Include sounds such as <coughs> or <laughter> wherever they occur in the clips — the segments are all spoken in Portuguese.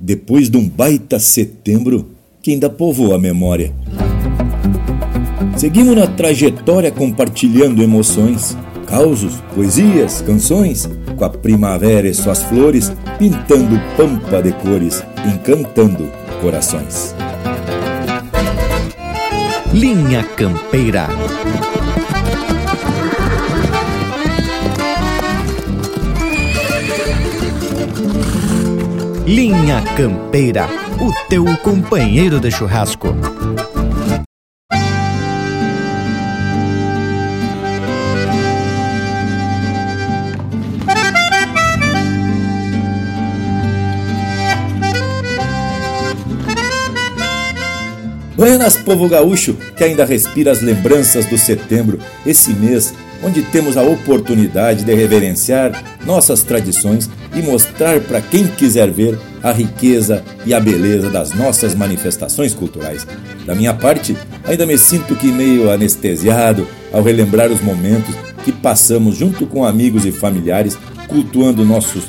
depois de um baita setembro que ainda povoa a memória. Seguimos na trajetória compartilhando emoções, causos, poesias, canções, com a primavera e suas flores, pintando pampa de cores, encantando corações. Linha Campeira. Linha Campeira, o teu companheiro de churrasco. Buenas, povo gaúcho, que ainda respira as lembranças do setembro, esse mês onde temos a oportunidade de reverenciar nossas tradições e mostrar para quem quiser ver a riqueza e a beleza das nossas manifestações culturais. Da minha parte, ainda me sinto que meio anestesiado ao relembrar os momentos que passamos junto com amigos e familiares cultuando nossos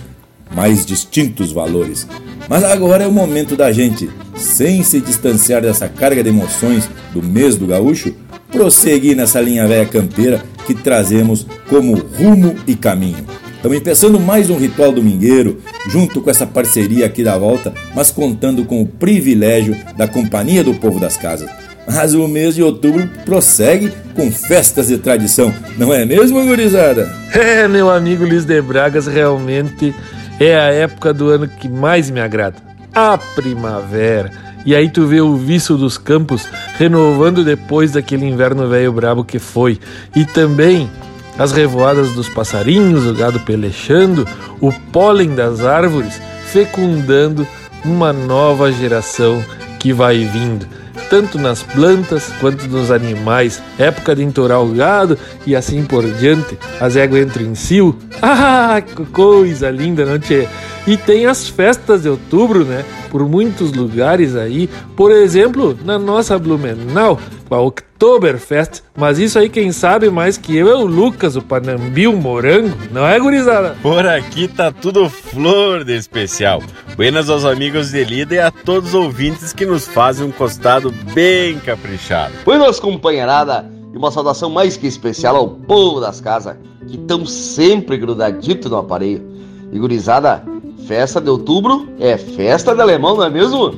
mais distintos valores. Mas agora é o momento da gente, sem se distanciar dessa carga de emoções do mês do gaúcho, prosseguir nessa linha velha campeira que trazemos como rumo e caminho. Estamos empeçando mais um ritual domingueiro, junto com essa parceria aqui da volta, mas contando com o privilégio da companhia do povo das casas. Mas o mês de outubro prossegue com festas de tradição, não é mesmo, gurizada? <laughs> É, meu amigo Luiz de Bragas, realmente é a época do ano que mais me agrada. A primavera. E aí tu vê o viço dos campos renovando depois daquele inverno velho brabo que foi. E também as revoadas dos passarinhos, o gado pelechando, o pólen das árvores fecundando uma nova geração que vai vindo tanto nas plantas quanto nos animais, época de entourar o gado e assim por diante. As éguas entram em cio. <laughs> Ah, coisa linda, não te? E tem as festas de outubro, né? Por muitos lugares aí. Por exemplo, na nossa Blumenau, com a Oktoberfest. Mas isso aí, quem sabe mais que eu é o Lucas, o Panambi, o Morango. Não é, gurizada? Por aqui tá tudo flor de especial. Buenas aos amigos de Lida e a todos os ouvintes que nos fazem um costado bem caprichado. Buenas, companheirada. E uma saudação mais que especial ao povo das casas, que estão sempre grudadito no aparelho. E gurizada, festa de outubro é festa de alemão, não é mesmo?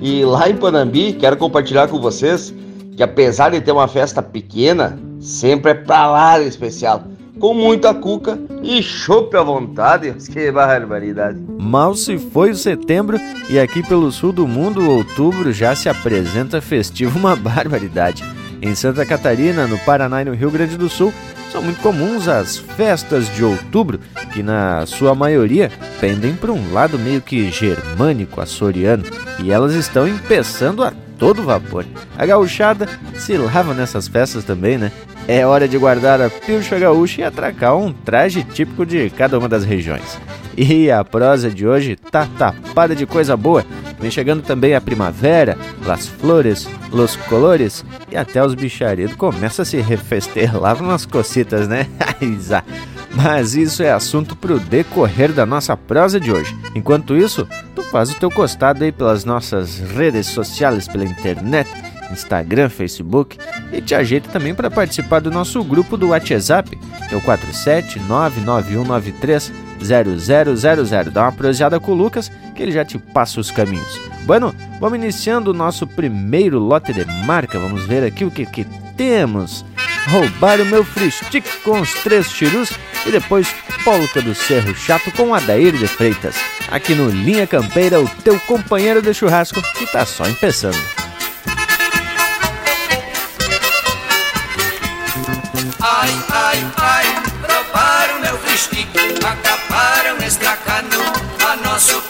E lá em Panambi, quero compartilhar com vocês que apesar de ter uma festa pequena, sempre é pra lá de especial. Com muita cuca e chope à vontade. <laughs> Que barbaridade. Mal se foi o setembro e aqui pelo sul do mundo, outubro já se apresenta festivo <laughs> uma barbaridade. Em Santa Catarina, no Paraná e no Rio Grande do Sul, são muito comuns as festas de outubro, que na sua maioria pendem para um lado meio que germânico, açoriano, e elas estão empeçando a todo vapor. A gauchada se lava nessas festas também, né? É hora de guardar a pilcha gaúcha e atracar um traje típico de cada uma das regiões. E a prosa de hoje tá tapada de coisa boa. Vem chegando também a primavera, las flores, los colores e até os bicharidos começam a se refestelar <laughs> umas cocitas, né? <laughs> Mas isso é assunto pro decorrer da nossa prosa de hoje. Enquanto isso, tu faz o teu costado aí pelas nossas redes sociais, pela internet, Instagram, Facebook e te ajeita também para participar do nosso grupo do WhatsApp, que é o 47991930000. Dá uma proseada com o Lucas que ele já te passa os caminhos. Bueno, vamos iniciando o nosso primeiro lote de marca. Vamos ver aqui o que, que temos. Roubar o meu free stick com os três chirus e depois Polca do Cerro Chato com Adair de Freitas. Aqui no Linha Campeira, o teu companheiro de churrasco que tá só empeçando.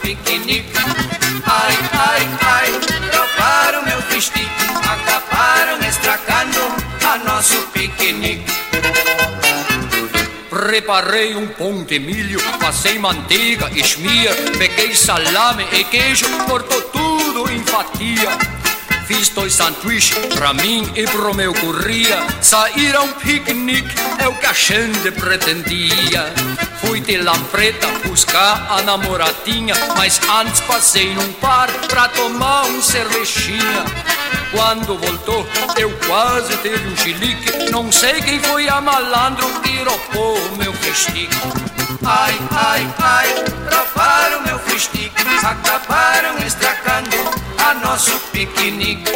Piquenique. Ai, ai, ai, roubaram meu free acabaram estragando a nosso piquenique. Preparei um pão de milho, passei manteiga, esmia, peguei salame e queijo, cortou tudo em fatia. Fiz dois sanduíches pra mim e pro meu curria. Sair a um piquenique é o que a gente pretendia. Fui de Lampreta buscar a namoradinha, mas antes passei num par pra tomar um cervejinha. Quando voltou, eu quase teve um chilique. Não sei quem foi a malandro que roubou o meu festique. Ai, ai, ai, roubaram meu festique. Acabaram estragando a nosso piquenique.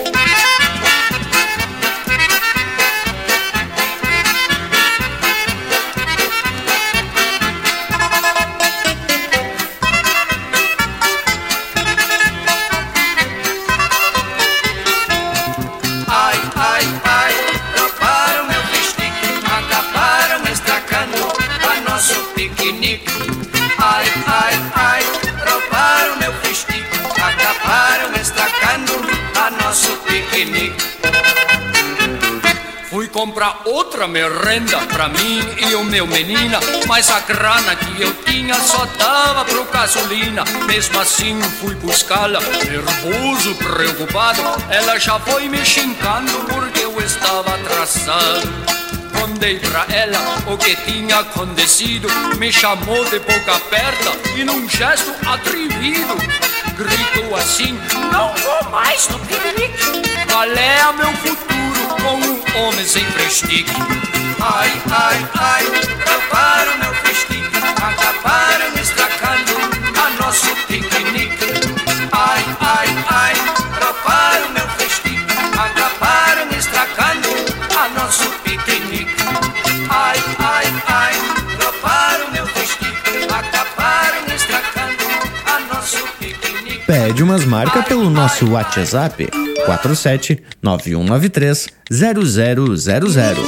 Comprar outra merenda pra mim e o meu menina, mas a grana que eu tinha só dava pro gasolina. Mesmo assim fui buscá-la, nervoso, preocupado. Ela já foi me xingando porque eu estava atrasado. Contei pra ela o que tinha acontecido, me chamou de boca aberta e num gesto atrevido gritou assim: Não vou mais no piquenique. Qual é meu futuro com um homem sem prestique? Ai, ai, ai, roubaram meu festique, acabaram estragando Pede umas marcas pelo nosso WhatsApp 47 9193 0000.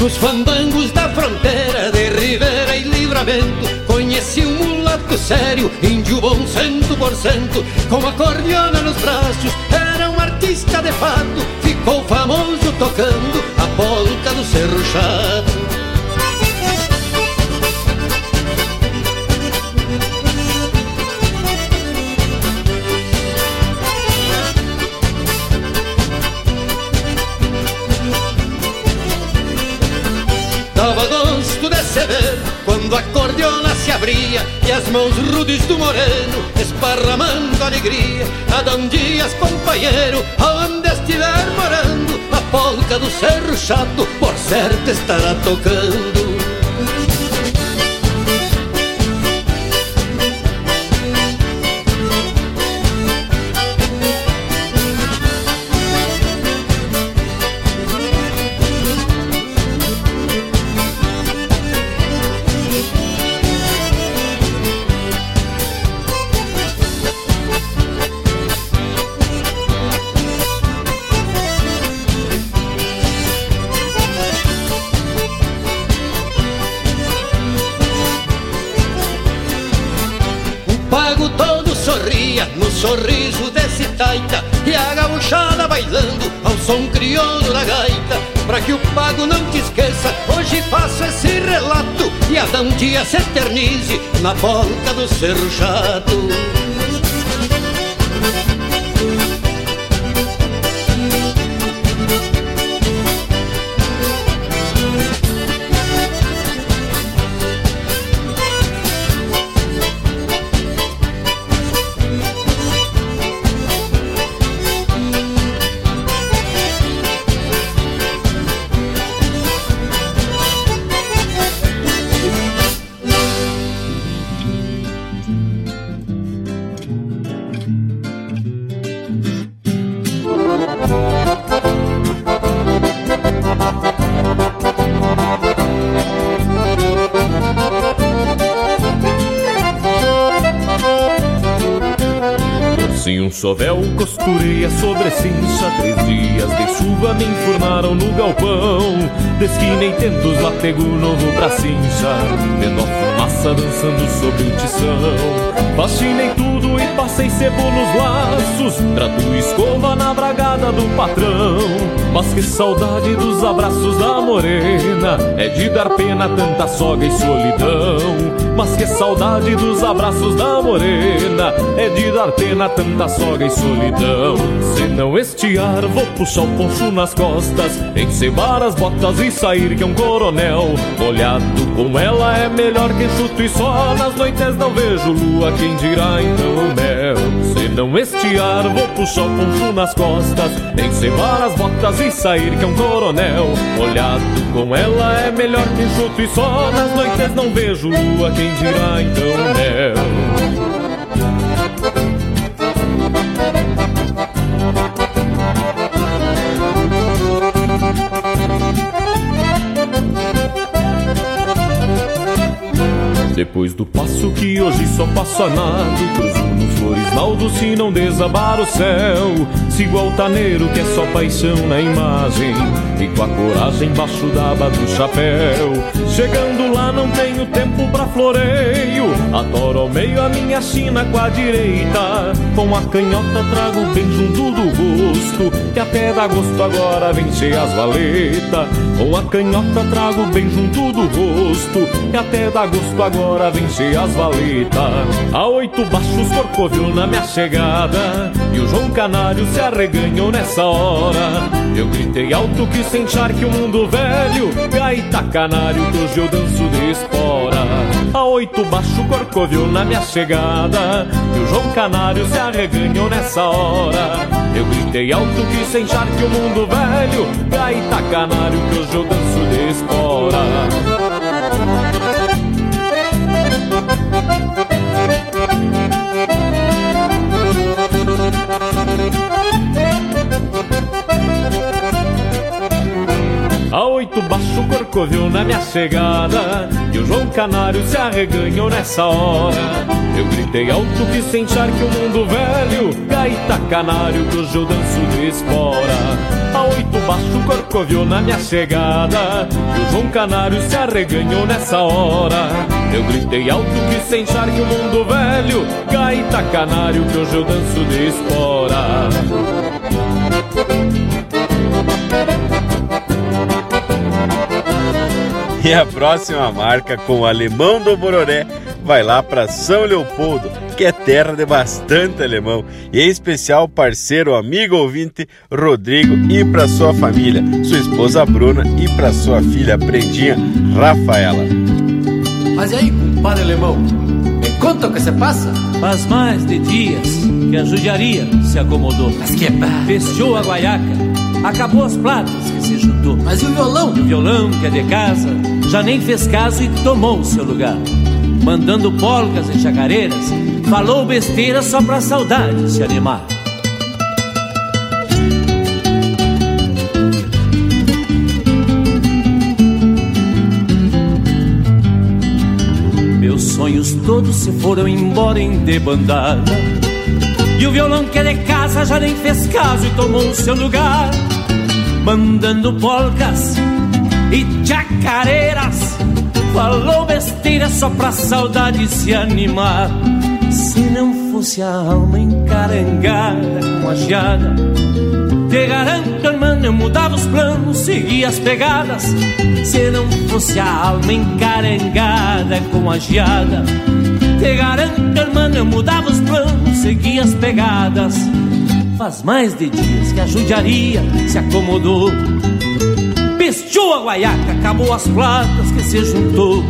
Nos fandangos Livramento Conheci um mulato sério, índio bom cento por cento Com acordeona nos braços, era um artista de fato Ficou famoso tocando a polca do Cerro Chato mãos rudes do moreno esparramando alegria. Adão Dias, companheiro, aonde estiver morando A polca do Cerro Chato, por certo estará tocando taita E a gauchada bailando ao som crioulo da gaita. Pra que o pago não te esqueça, hoje faço esse relato E a um dia se eternize na polca do Cerro Chato sovel costurei a sobrecincha Três dias de chuva me enfurnaram no galpão. Desquinei tentos, latego novo pra cincha Vendo a fumaça dançando sobre o tição. Fascinei tudo e passei sebo nos laços Trato escova na bragada do patrão Mas que saudade dos abraços da morena É de dar pena tanta soga e solidão. Mas que saudade dos abraços da morena É de dar pena tanta soga e solidão. Se não estiar, vou puxar o poncho nas costas Encebar as botas e sair que é um coronel. Olhado com ela é melhor que chuto e só Nas noites não vejo lua, quem dirá então o mel não estiar, vou puxar o poncho nas costas. Encebar as botas e sair que é um coronel. Olhado com ela é melhor que chuto e só. Nas noites não vejo lua, quem dirá então mel Depois do passo que hoje só passo a nado Cruzo no Floresnaldo se não desabar o céu Sigo altaneiro que é só paixão na imagem E com a coragem embaixo da aba do chapéu. Chegando lá não tenho tempo pra floreio Atoro ao meio a minha china com a direita. Com a canhota trago bem junto do rosto Que até dá gosto agora vem cheia as valetas. Com a canhota trago bem junto do rosto Que até dá gosto agora vencer as valetas. A oito baixos corcoviu na minha chegada E o João Canário se arreganhou nessa hora. Eu gritei alto que sem que o mundo velho Gaita canário que hoje eu danço de espora. A oito baixo corcoviu na minha chegada E o João Canário se arreganhou nessa hora. Eu gritei alto que sem que o mundo velho Gaita canário que hoje eu danço de espora baixo corcoviu na minha chegada E o João Canário se arreganhou nessa hora. Eu gritei alto que sem que o mundo velho Gaita canário que hoje eu danço de espora. A oito baixo corcoviou na minha chegada E o João Canário se arreganhou nessa hora. Eu gritei alto que sem que o mundo velho Gaita canário que hoje eu danço de espora E a próxima marca com o Alemão do Bororé vai lá para São Leopoldo, que é terra de bastante alemão, e em especial parceiro, amigo ouvinte Rodrigo e para sua família, sua esposa Bruna e para sua filha Prendinha Rafaela. Mas e aí, compadre alemão? Me conta o que se passa? Faz mais de dias que a judiaria se acomodou. Mas que é Fechou a guaiaca, acabou as platas que se juntou. Mas e o violão? O violão que é de casa já nem fez caso e tomou o seu lugar mandando polcas e chacareiras, falou besteira só pra saudade se animar. Meus sonhos todos se foram embora em debandada. E o violão que é de casa já nem fez caso e tomou o seu lugar, mandando polcas e chacareiras Falou besteira só pra saudade se animar. Se não fosse a alma encarangada com a geada, te garanto, irmão, eu mudava os planos, seguia as pegadas. Se não fosse a alma encarangada com a geada, te garanto, irmão, eu mudava os planos, seguia as pegadas. Faz mais de dias que a judiaria se acomodou Pestiu a guaiaca, acabou as platas que se juntou.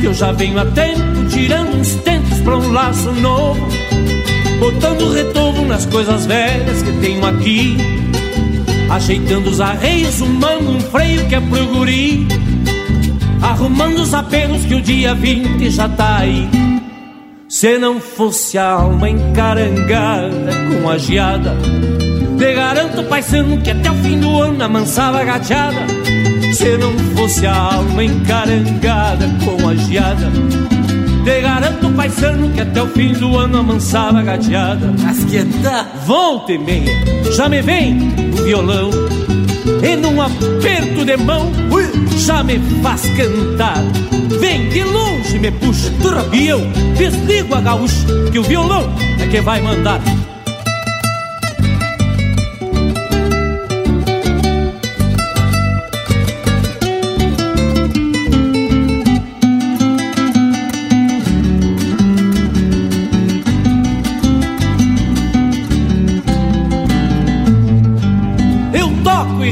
Que eu já venho a tempo tirando uns tentos pra um laço novo. Botando retorno nas coisas velhas que tenho aqui. Ajeitando os arreios, humando um freio que é pro guri. Arrumando os apelos que o dia 20 já tá aí. Se não fosse a alma encarangada com a geada te garanto, paisano, que até o fim do ano amansava a gateada Se não fosse a alma encarangada com a geada Te garanto, paisano, que até o fim do ano amansava a gateada. Mas que tá? Volta e meia, já me vem o violão. E num aperto de mão, já me faz cantar. Vem de longe, me puxa, e eu desligo a gaúcha, que o violão é que vai mandar.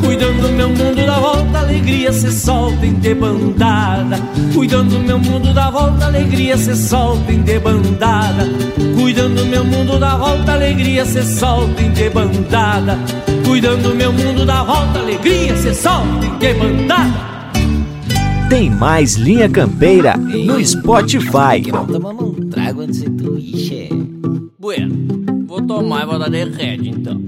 Cuidando meu mundo da volta, alegria se solta em debandada. Cuidando meu mundo da volta, alegria se solta em debandada. Cuidando meu mundo da volta, alegria se solta em debandada. Cuidando meu mundo da volta, alegria se solta em debandada. Tem mais Linha Campeira no Spotify. Tomando um trago antes de tu Bueno, vou tomar e vou dar de rede então.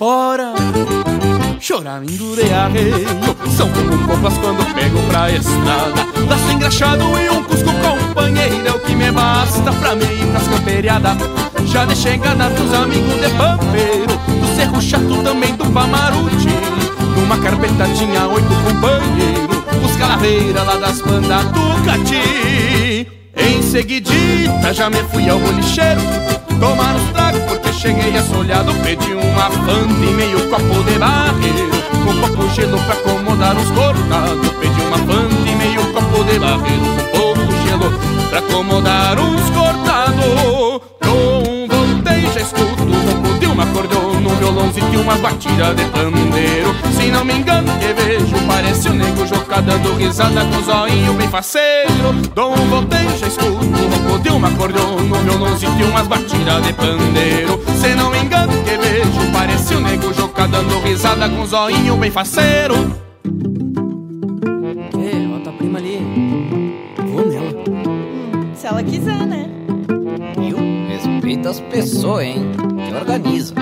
Espora Choramento de arreio. São como copas quando pego pra estrada. Laço engraxado e um cusco companheiro É o que me basta pra mim ir pras camperiadas. Já de chegada dos amigos de pampeiro Do cerro chato também do Pamaruti. Numa carpeta tinha oito companheiros Os calaveiras lá das bandas do Cati. Em seguidita já me fui ao bolicheiro Tomar os cheguei assolhado Pedi uma fanta e meio copo de barreiro Com pouco gelo pra acomodar os cortados Pedi uma fanta e meio copo de barreiro Com pouco gelo pra acomodar os cortados Com voltei já escuto o de uma acordeon Num violãozinho e umas batidas de pandeiro Se não me engano que vejo parece o nego Joca dando risada com o zoinho bem faceiro Dom voltei já escuto o ronco de uma acordeon Num violãozinho e umas batidas de pandeiro Se não me engano que vejo parece o nego Joca dando risada com o zoinho bem faceiro Que? Ó, tua prima ali. Vou nela. Se ela quiser, né? Viu? Respeita as pessoas, hein? Te organiza.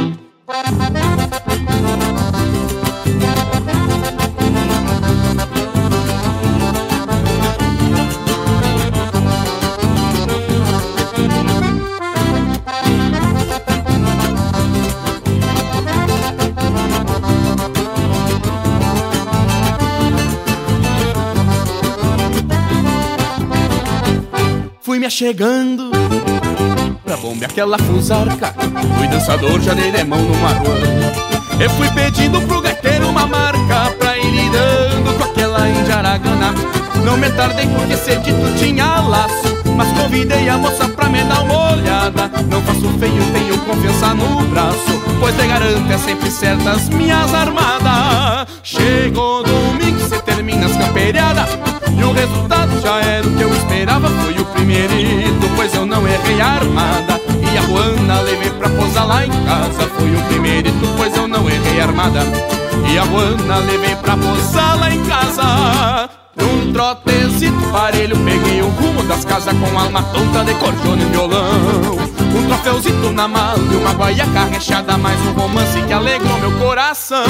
Fui me aquela fusarca Fui dançador, já dei de mão numa rua. Eu fui pedindo pro gaiteiro uma marca Pra ir lidando com aquela injaragana Não me tardei porque cedito tinha laço Mas convidei a moça pra me dar uma olhada. Não faço feio, tenho confiança no braço Pois te garanto, é sempre certas minhas armadas. Chegou domingo, cê termina as camperiadas e o resultado já era o que eu esperava. Foi o primeirito, pois eu não errei a armada a Juana levei pra posar lá em casa. Foi o primeirito, pois eu não errei armada. E a Juana levei pra posar lá em casa. Num trotezito parelho Peguei o rumo das casas com alma tonta de cordiona e violão. Um troféuzito na mala e uma guaiaca recheada Mais um romance que alegrou meu coração.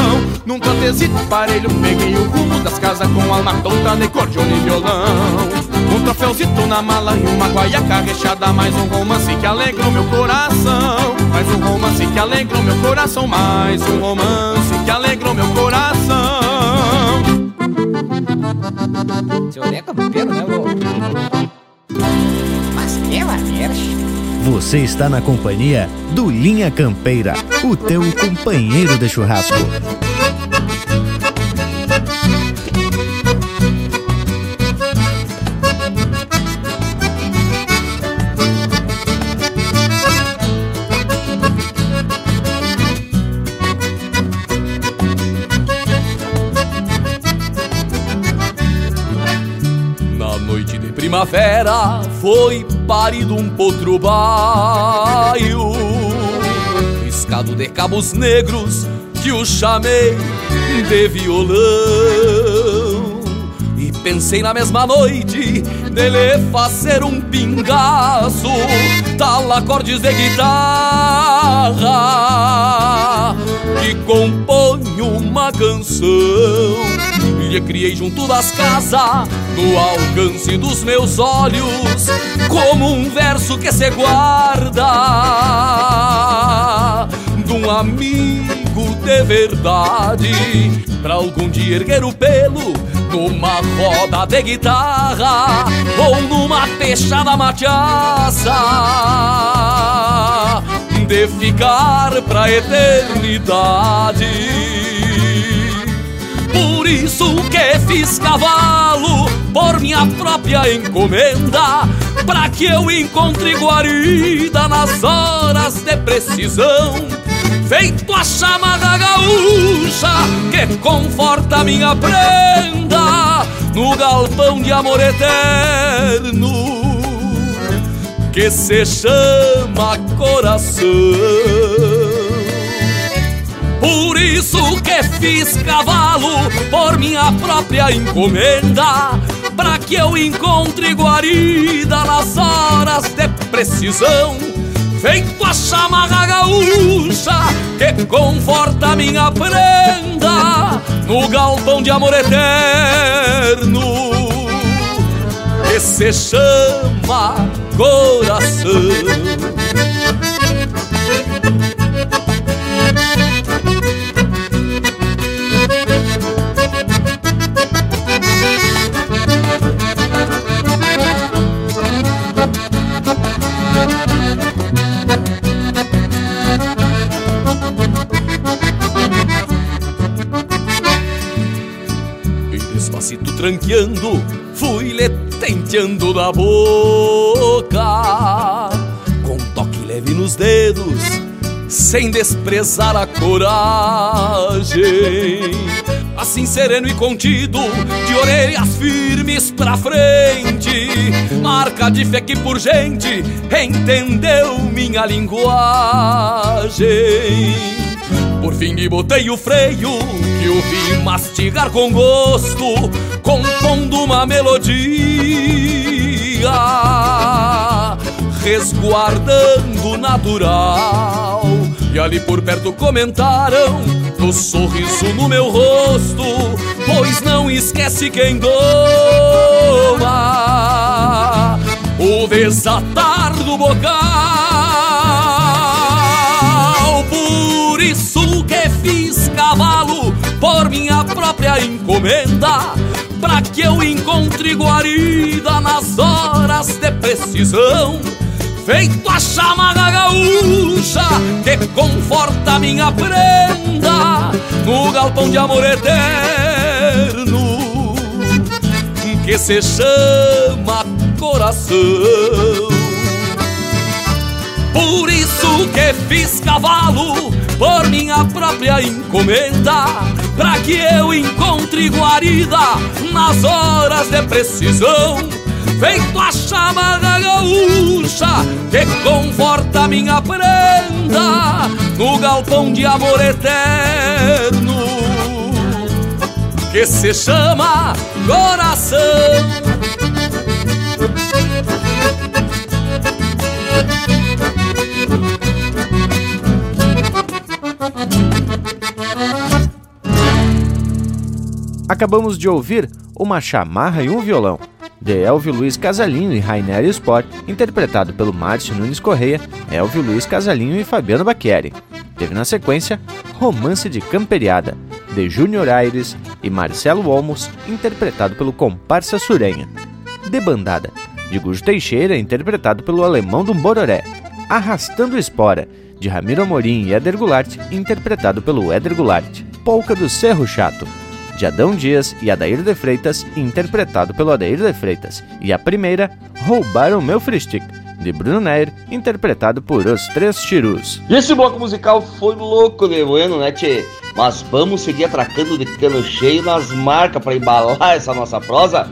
Num trotezito parelho Peguei o rumo das casas com alma tonta de cordiona e violão troféuzito na mala e uma guaiaca recheada Mais um romance que alegrou meu coração Mais um romance que alegrou meu coração Mais um romance que alegrou meu coração Seu Olé é campeiro, né, vô? Mas que maneira. Você está na companhia do Linha Campeira, o teu companheiro de churrasco. Primavera foi parido um potro baio Riscado de cabos negros que o chamei de violão. E pensei na mesma noite dele fazer um pingaço Tal acordes de guitarra Que compõe uma canção lhe criei junto das casas, no alcance dos meus olhos, como um verso que se guarda de um amigo de verdade, pra algum dia erguer o pelo numa roda de guitarra ou numa peixada machaça de ficar pra eternidade. Por isso que fiz cavalo por minha própria encomenda, para que eu encontre guarida nas horas de precisão. Feito a chamada gaúcha que conforta minha prenda no galpão de amor eterno que se chama coração. Por isso que fiz cavalo por minha própria encomenda, para que eu encontre guarida nas horas de precisão. Feito a chamarra gaúcha que conforta minha prenda no galpão de amor eterno que se chama coração. Tranqueando, fui lhe tenteando da boca, com toque leve nos dedos, sem desprezar a coragem. Assim sereno e contido, de orelhas firmes pra frente, marca de fé que por gente entendeu minha linguagem. Por fim me botei o freio que o vi mastigar com gosto, compondo uma melodia, resguardando o natural. E ali por perto comentaram no sorriso no meu rosto, pois não esquece quem doma o desatar do bocal. Por isso que fiz cavalo por minha própria encomenda, para que eu encontre guarida nas horas de precisão. Feito a chamada gaúcha que conforta minha prenda no galpão de amor eterno que se chama coração. Por isso que fiz cavalo por minha própria encomenda, para que eu encontre guarida nas horas de precisão. Feito a chamada gaúcha que conforta minha prenda no galpão de amor eterno que se chama coração. Acabamos de ouvir Uma Chamarra e um Violão, de Elvio Luiz Casalinho e Rainer Sport, interpretado pelo Márcio Nunes Correia, Elvio Luiz Casalinho e Fabiano Bacchieri. Teve na sequência Romance de Camperiada, de Júnior Aires e Marcelo Olmos, interpretado pelo Comparsa Surenha. Debandada, de Gujo Teixeira, interpretado pelo Alemão do Bororé. Arrastando Espora, de Ramiro Amorim e Éder Goulart, interpretado pelo Éder Goulart. Polca do Cerro Chato, de Adão Dias e Adair de Freitas, interpretado pelo Adair de Freitas. E a primeira, Roubaram Meu Fristic, de Bruno Neir, interpretado por Os Três Tirus. E esse bloco musical foi louco de bueno, né, tchê? Mas vamos seguir atracando de cano cheio nas marcas para embalar essa nossa prosa.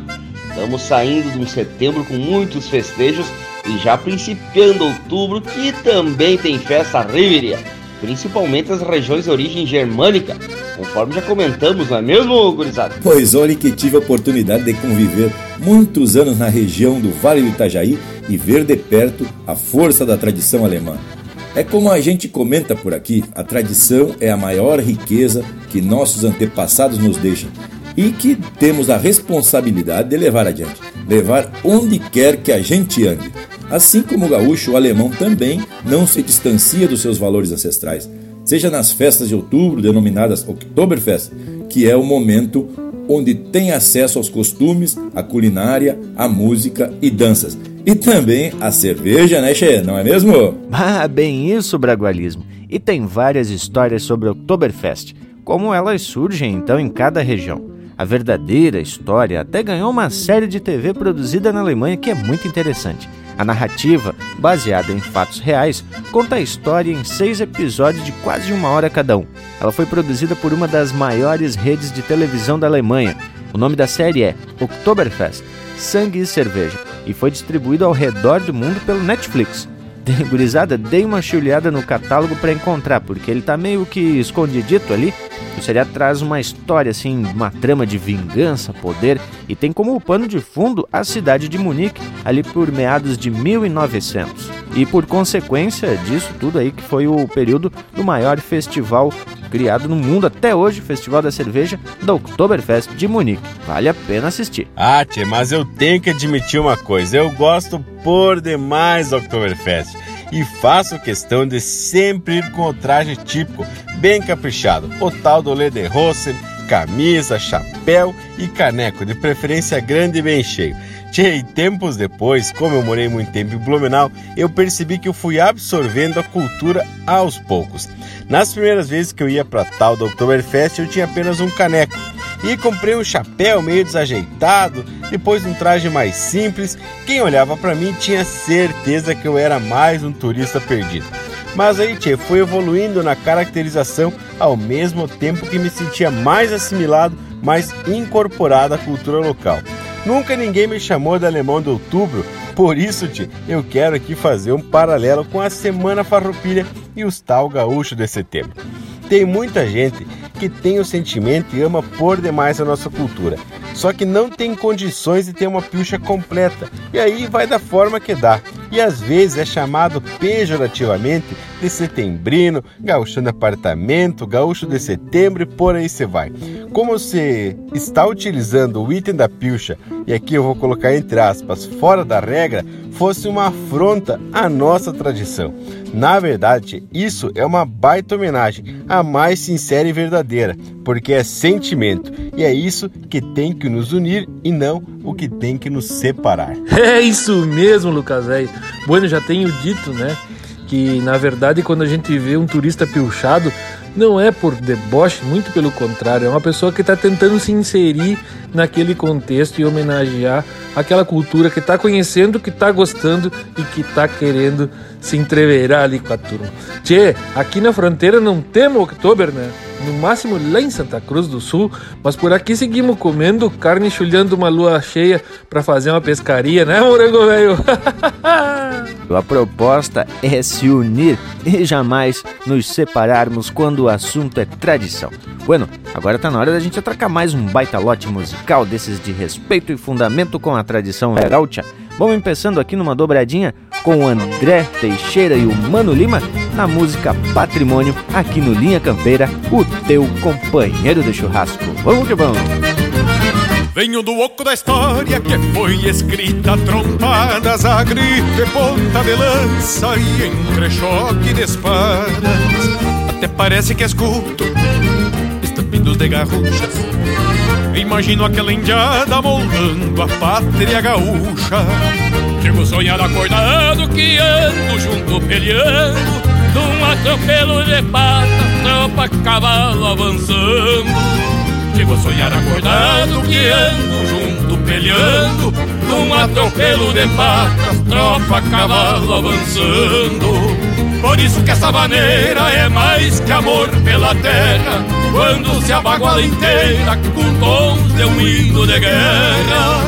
Estamos saindo de um setembro com muitos festejos e já principiando outubro, que também tem festa Riveria, principalmente as regiões de origem germânica, conforme já comentamos, não é mesmo, gurizada? Pois olhe que tive a oportunidade de conviver muitos anos na região do Vale do Itajaí e ver de perto a força da tradição alemã. É como a gente comenta por aqui, a tradição é a maior riqueza que nossos antepassados nos deixam e que temos a responsabilidade de levar adiante, levar onde quer que a gente ande. Assim como o gaúcho, o alemão também não se distancia dos seus valores ancestrais, seja nas festas de outubro, denominadas Oktoberfest, que é o momento onde tem acesso aos costumes, à culinária, à música e danças. E também a cerveja, né, Che? Não é mesmo? Ah, bem isso, Bragualismo. E tem várias histórias sobre Oktoberfest, como elas surgem então em cada região. A verdadeira história até ganhou uma série de TV produzida na Alemanha que é muito interessante. A narrativa, baseada em fatos reais, conta a história em seis episódios de quase uma hora cada um. Ela foi produzida por uma das maiores redes de televisão da Alemanha. O nome da série é Oktoberfest Sangue e Cerveja e foi distribuído ao redor do mundo pelo Netflix. Gurizada, dei uma chulhada no catálogo para encontrar, porque ele tá meio que escondidito ali. O seriado traz uma história, assim, uma trama de vingança, poder, e tem como pano de fundo a cidade de Munique, ali por meados de 1900. E por consequência disso tudo aí, que foi o período do maior festival criado no mundo até hoje, Festival da Cerveja da Oktoberfest de Munique. Vale a pena assistir. Ah, tchê, mas eu tenho que admitir uma coisa, eu gosto por demais do Oktoberfest e faço questão de sempre ir com o traje típico, bem caprichado, o tal do Lederhosen, camisa, chapéu e caneco, de preferência grande e bem cheio. Tchê, tempos depois, como eu morei muito tempo em Blumenau, eu percebi que eu fui absorvendo a cultura aos poucos. Nas primeiras vezes que eu ia para tal do Oktoberfest, eu tinha apenas um caneco. E comprei um chapéu meio desajeitado, depois um traje mais simples. Quem olhava para mim tinha certeza que eu era mais um turista perdido. Mas aí, tchê, fui evoluindo na caracterização ao mesmo tempo que me sentia mais assimilado, mais incorporado à cultura local. Nunca ninguém me chamou de alemão de outubro, por isso, tchê, eu quero aqui fazer um paralelo com a Semana Farroupilha e os tal gaúcho de setembro. Tem muita gente que tem o sentimento e ama por demais a nossa cultura, só que não tem condições de ter uma pilcha completa, e aí vai da forma que dá. E às vezes é chamado pejorativamente de setembrino, gaúcho de apartamento, gaúcho de setembro e por aí você vai. Como você está utilizando o item da pilcha, e aqui eu vou colocar entre aspas, fora da regra, fosse uma afronta à nossa tradição. Na verdade, isso é uma baita homenagem, a mais sincera e verdadeira, porque é sentimento, e é isso que tem que nos unir e não o que tem que nos separar. <laughs> É isso mesmo, Lucas velho. Bueno, já tenho dito, né? Que na verdade, quando a gente vê um turista pilchado, não é por deboche, muito pelo contrário, é uma pessoa que está tentando se inserir naquele contexto e homenagear aquela cultura que está conhecendo, que está gostando e que está querendo se entreverar ali com a turma. Tchê, aqui na fronteira não temos Oktober, né? No máximo lá em Santa Cruz do Sul, mas por aqui seguimos comendo carne chulhando uma lua cheia para fazer uma pescaria, né, morango velho? <laughs> A proposta é se unir e jamais nos separarmos quando o assunto é tradição. Bueno, agora tá na hora da gente atracar mais um baita lote musical desses de respeito e fundamento com a tradição gaúcha. Vamos começando aqui numa dobradinha com o André Teixeira e o Mano Lima na música Patrimônio, aqui no Linha Campeira, o teu companheiro de churrasco. Vamos que vamos! Venho do oco da história que foi escrita trompadas, a grito e ponta de lança e entre choque de espadas. Até parece que escuto estampidos de garruchas. Imagino aquela indiada moldando a pátria gaúcha. Chego sonhar acordado que ando junto peleando Num atropelo de pata, tropa, cavalo avançando Chego sonhar acordado que ando junto peleando Num atropelo de patas, tropa, cavalo avançando Por isso que essa maneira é mais que amor pela terra. Quando se abaguala inteira com tons de um hino de guerra.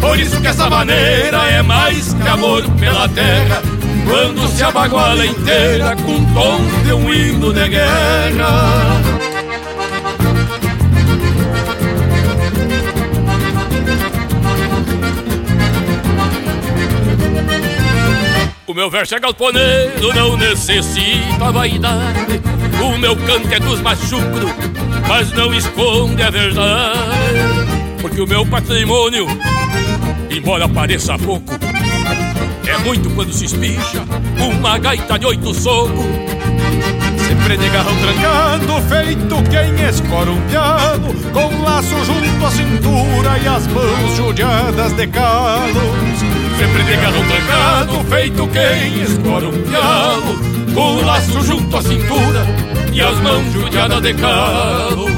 Por isso que essa maneira é mais que amor pela terra. Quando se abaguala inteira com tom de um hino de guerra meu verso é galponeiro, não necessita vaidade O meu canto é dos machucros, mas não esconde a verdade Porque o meu patrimônio embora pareça pouco. É muito quando se espicha uma gaita de oito socos. Sempre de garrão trancado, feito quem escora um piano, com laço junto à cintura e as mãos judiadas de calos. Sempre de garrão trancado, feito quem escora um piano, com laço junto à cintura e as mãos judiadas de calos.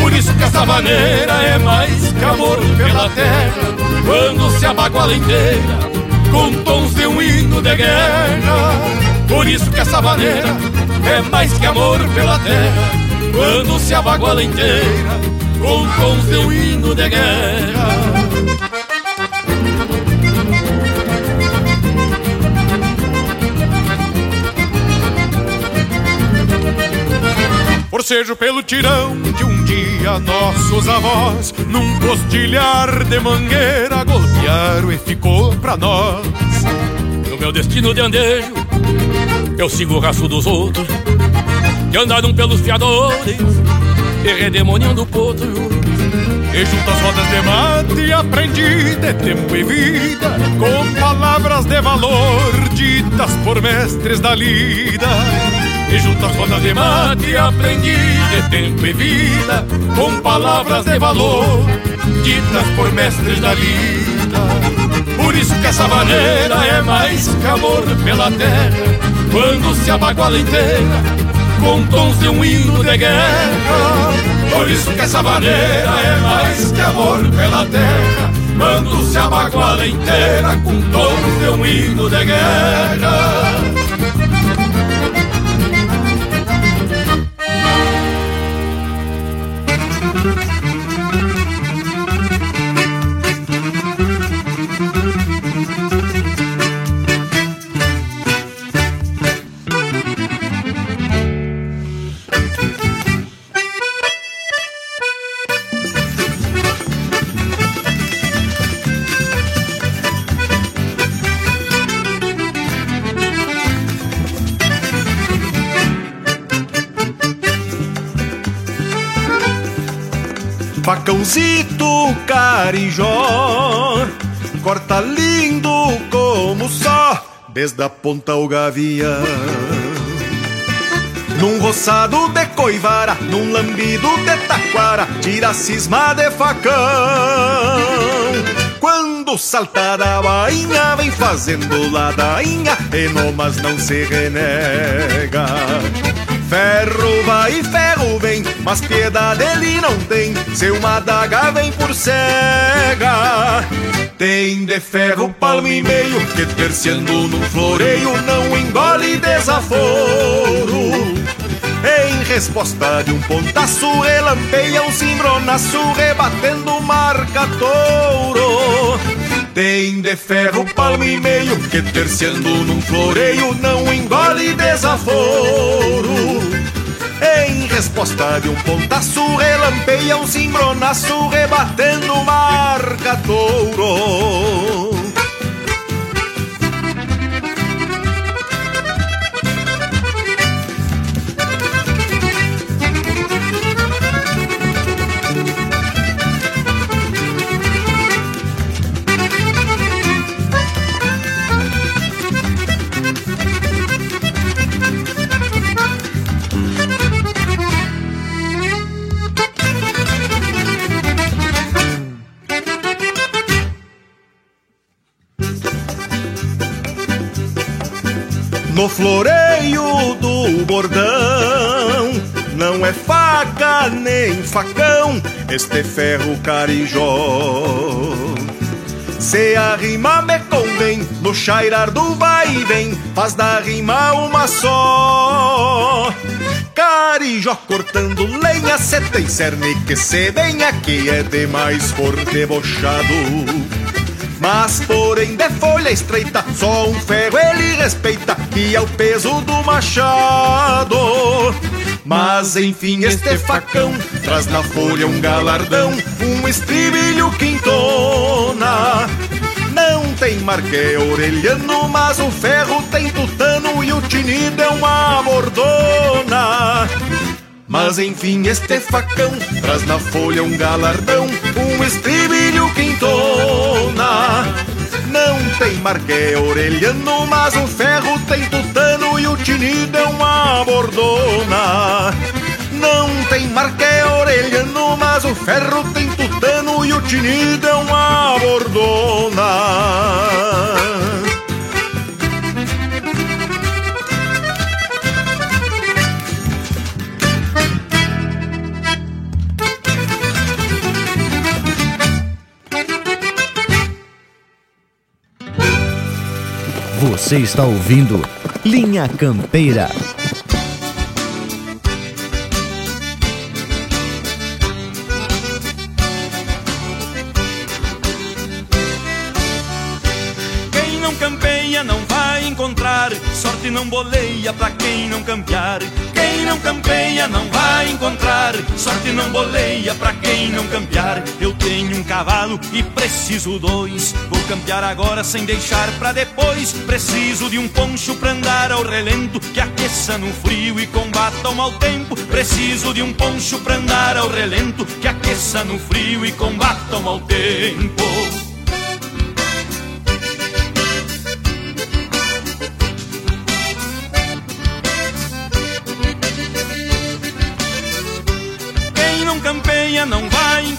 Por isso que essa maneira é mais que amor pela terra quando se abaguala inteira com tons de um hino de guerra. Por isso que essa maneira é mais que amor pela terra, quando se abaguala inteira com tons de um hino de guerra. Forcejo pelo tirão de um dia nossos avós Num postilhar de mangueira golpearam e ficou pra nós. No meu destino de andejo Eu sigo o raço dos outros Que andaram pelos fiadores E redemoniando potros e junto às rodas de mate aprendi de tempo e vida Com palavras de valor ditas por mestres da lida e junto às rodas de mate aprendi de tempo e vida Com palavras de valor ditas por mestres da vida. Por isso que essa maneira é mais que amor pela terra Quando se abaguala inteira com tons de um hino de guerra. Por isso que essa maneira é mais que amor pela terra Quando se abaguala inteira com tons de um hino de guerra carijó Corta lindo como só Desde a ponta o gavião. Num roçado de coivara Num lambido de taquara Tira cisma de facão. Quando salta da bainha Vem fazendo ladainha E nomas não se renega Ferro vai e ferro vem, mas piedade ele não tem. Seu madaga vem por cega. Tem de ferro palmo e meio, que terciando no floreio não engole desaforo. Em resposta de um pontaço, relampeia um cimbronaço, rebatendo marca touro. Tem de ferro palmo e meio, que terciando num floreio não engole desaforo. Em resposta de um pontaço, relampeia um cimbronaço, rebatendo marca touro. Floreio do bordão. Não é faca nem facão Este ferro carijó. Se a rima me convém No chairar do vai e vem Faz da rima uma só. Carijó cortando lenha Cê tem cerne que se venha Que é demais por debochado Mas porém de folha estreita, só um ferro ele respeita, que é o peso do machado. Mas enfim, este facão traz na folha um galardão, um estribilho quintona. Não tem marqué orelhano, mas o ferro tem tutano e o tinido é uma bordona. Mas enfim, este facão traz na folha um galardão, um estribilho quintona. Não tem marqué orelhano, mas o ferro tem tutano e o tinido é uma bordona. Não tem marqué orelhano, mas o ferro tem tutano e o tinido é uma bordona. Você está ouvindo Linha Campeira. Quem não campeia não vai encontrar sorte não boleia pra quem não campear. Não vai encontrar sorte não boleia pra quem não campear. Eu tenho um cavalo e preciso dois. Vou campear agora sem deixar pra depois. Preciso de um poncho pra andar ao relento que aqueça no frio e combata o mau tempo. Preciso de um poncho pra andar ao relento que aqueça no frio e combata o mau tempo.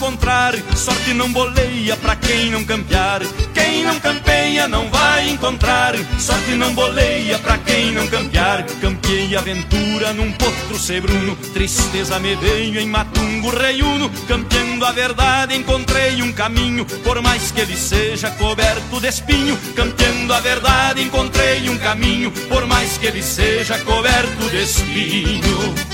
Encontrar sorte não boleia pra quem não campear. Quem não campeia não vai encontrar sorte não boleia pra quem não campear. Campeei aventura num potro sebruno, tristeza me veio em matungo reiuno. Campeando a verdade encontrei um caminho, por mais que ele seja coberto de espinho. Campeando a verdade encontrei um caminho, por mais que ele seja coberto de espinho.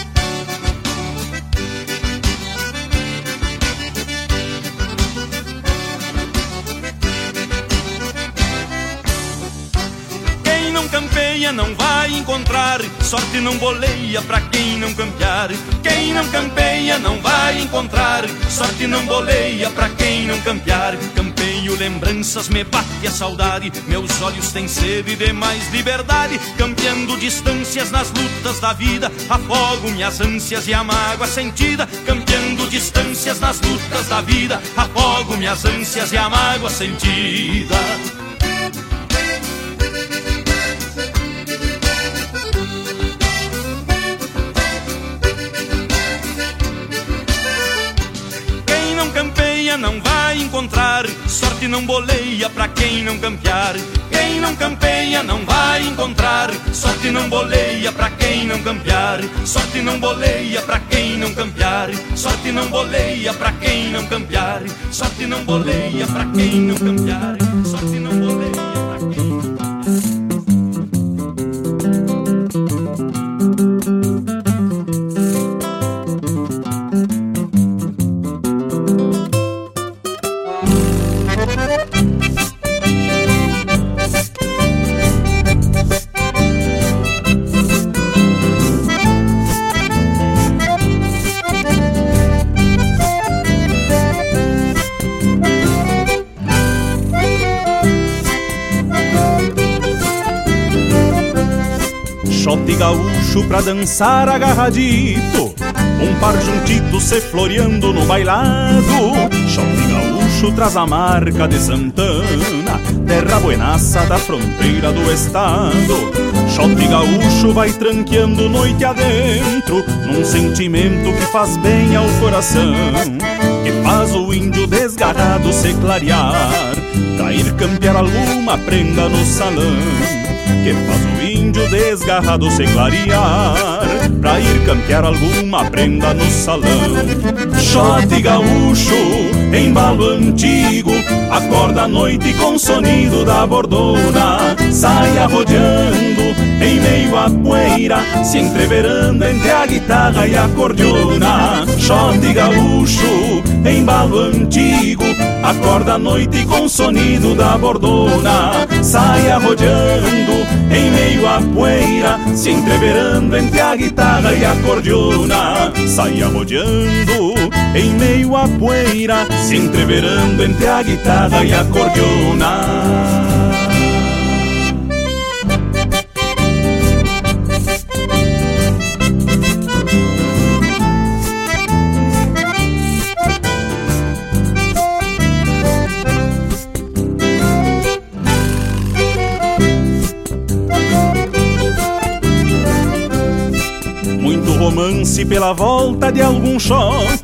Não vai encontrar sorte não boleia pra quem não campear. Quem não campeia não vai encontrar sorte não boleia pra quem não campear. Campeio lembranças, me bate a saudade. Meus olhos têm sede de mais liberdade. Campeando distâncias nas lutas da vida, afogo minhas ânsias e a mágoa sentida. Campeando distâncias nas lutas da vida, afogo minhas ânsias e a mágoa sentida. Não vai encontrar sorte não boleia pra quem não campear. Quem não campeia não vai encontrar sorte não boleia pra quem não campear. Sorte não boleia pra quem não campear. Sorte não boleia pra quem não campear. Sorte não boleia pra quem não campear. Sorte não pra dançar agarradito. Um par juntito se floreando no bailado. Shot gaúcho traz a marca de Santana Terra buenaça da fronteira do estado. Shot gaúcho vai tranqueando noite adentro Num sentimento que faz bem ao coração Que faz o índio desgarrado se clarear. Pra ir campear alguma prenda no salão que faz o índio desgarrado se clarear Pra ir campear alguma prenda no salão. Shot gaúcho, embalo antigo Acorda a noite com sonido da bordona sai arrodeando em meio à poeira, se entreverando entre a guitarra e a cordiona. Shot gaúcho, embalo antigo, acorda a noite com o sonido da bordona. Sai arrodeando em meio à poeira, se entreverando entre a guitarra e a cordiona. Sai arrodeando em meio à poeira, se entreverando entre a guitarra e a cordiona. Romance pela volta de algum shot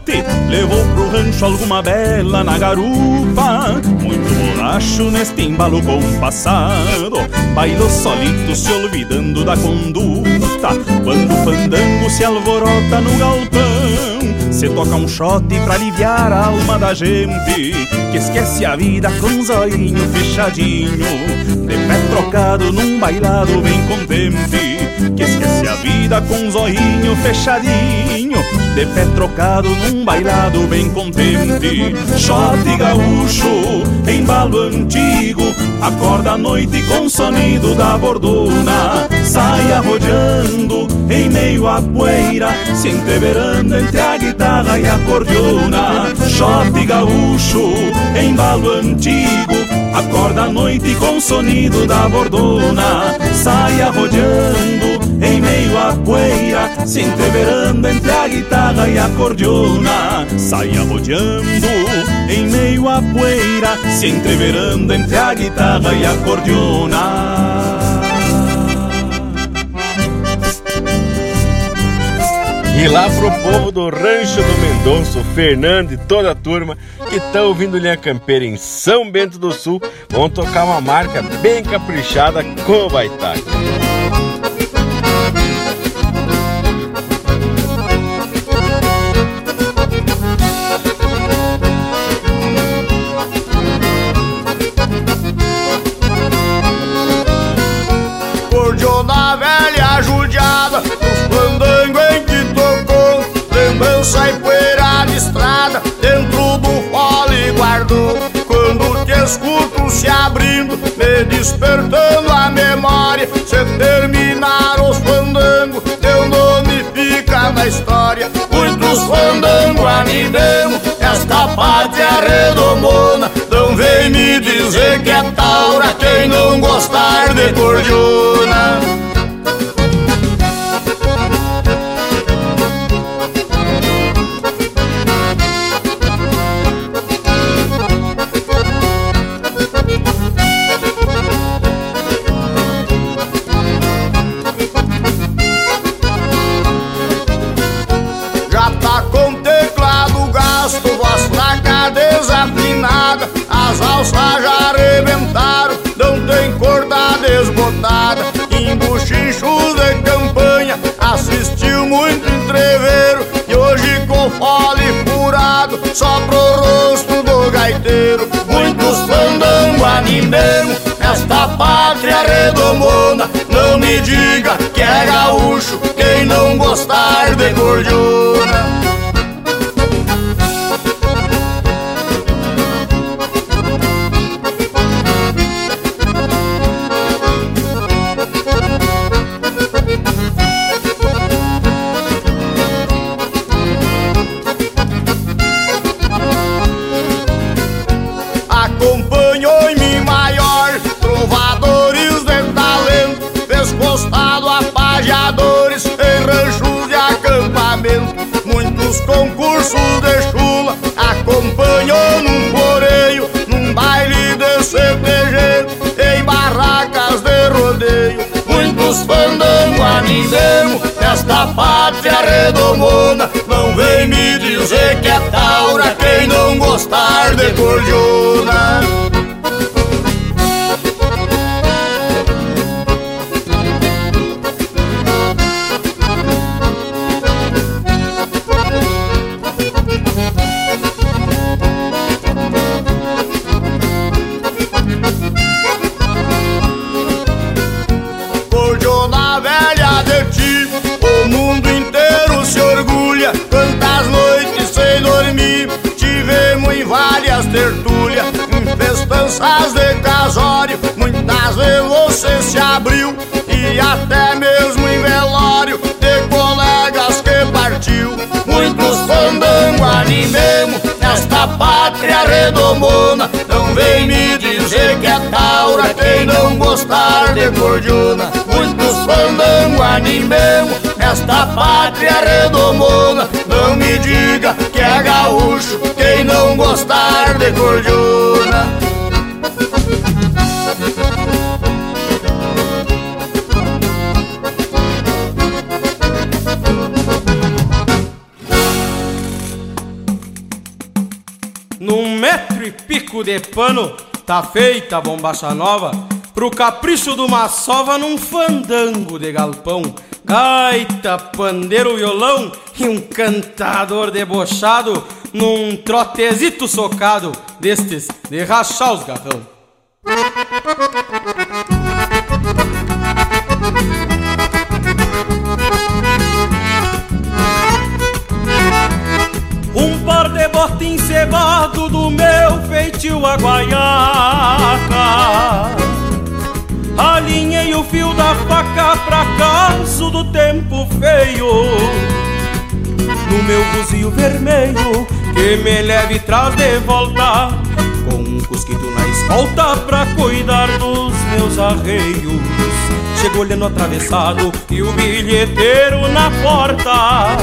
Levou pro rancho alguma bela na garupa. Muito bolacho neste embalo compassado Bailou solito se olvidando da conduta. Quando o fandango se alvorota no galpão Se toca um shot pra aliviar a alma da gente Que esquece a vida com um zoinho fechadinho De pé trocado num bailado bem contente Que esquece a vida com um zoinho fechadinho De pé trocado num bailado bem contente. Shot gaúcho, embalo antigo Acorda a noite com o sonido da bordona Sai arrodeando em meio à poeira Se entreverando entre a guitarra e a cordiona Shot gaúcho, embalo antigo Acorda a noite com o sonido da bordona Sai arrodeando em meio à poeira Se entreverando entre a guitarra e a cordiona Sai arrodeando em meio à poeira Se entreverando entre a guitarra e a cordiona E lá pro povo do Rancho do Mendonço, Fernando e toda a turma que estão ouvindo Linha Campeira em São Bento do Sul, vão tocar uma marca bem caprichada com o Baitaca. Escuto se abrindo, me despertando a memória, se terminar os fandangos, teu nome fica na história. Muitos fandangos animemos, esta pátria redomona, não vem me dizer que é taura quem não gostar de cordiona. Só pro rosto do gaiteiro. Muitos fandango animemos, esta pátria redomona. Não me diga que é gaúcho, quem não gostar de cordiona Muitos fandango Esta pátria redomona Não vem me dizer que é taura Quem não gostar de cordiona abril e até mesmo em velório de colegas que partiu. Muitos fandango animemos nesta pátria redomona. Não vem me dizer que é taura quem não gostar de cordiona. Muitos fandango animemos nesta pátria redomona. Não me diga que é gaúcho quem não gostar de cordiona. Pico de pano, tá feita a bombacha nova. Pro capricho de uma sova num fandango de galpão. Gaita, pandeiro, violão e um cantador debochado num trotezito socado destes de rachar os garrão. Bota encebado do meu feitio a guaiaca. Alinhei o fio da faca pra caso do tempo feio. No meu buzio vermelho que me leve traz de volta Com um cusquito na escolta pra cuidar dos meus arreios. Chego olhando atravessado e o bilheteiro na porta.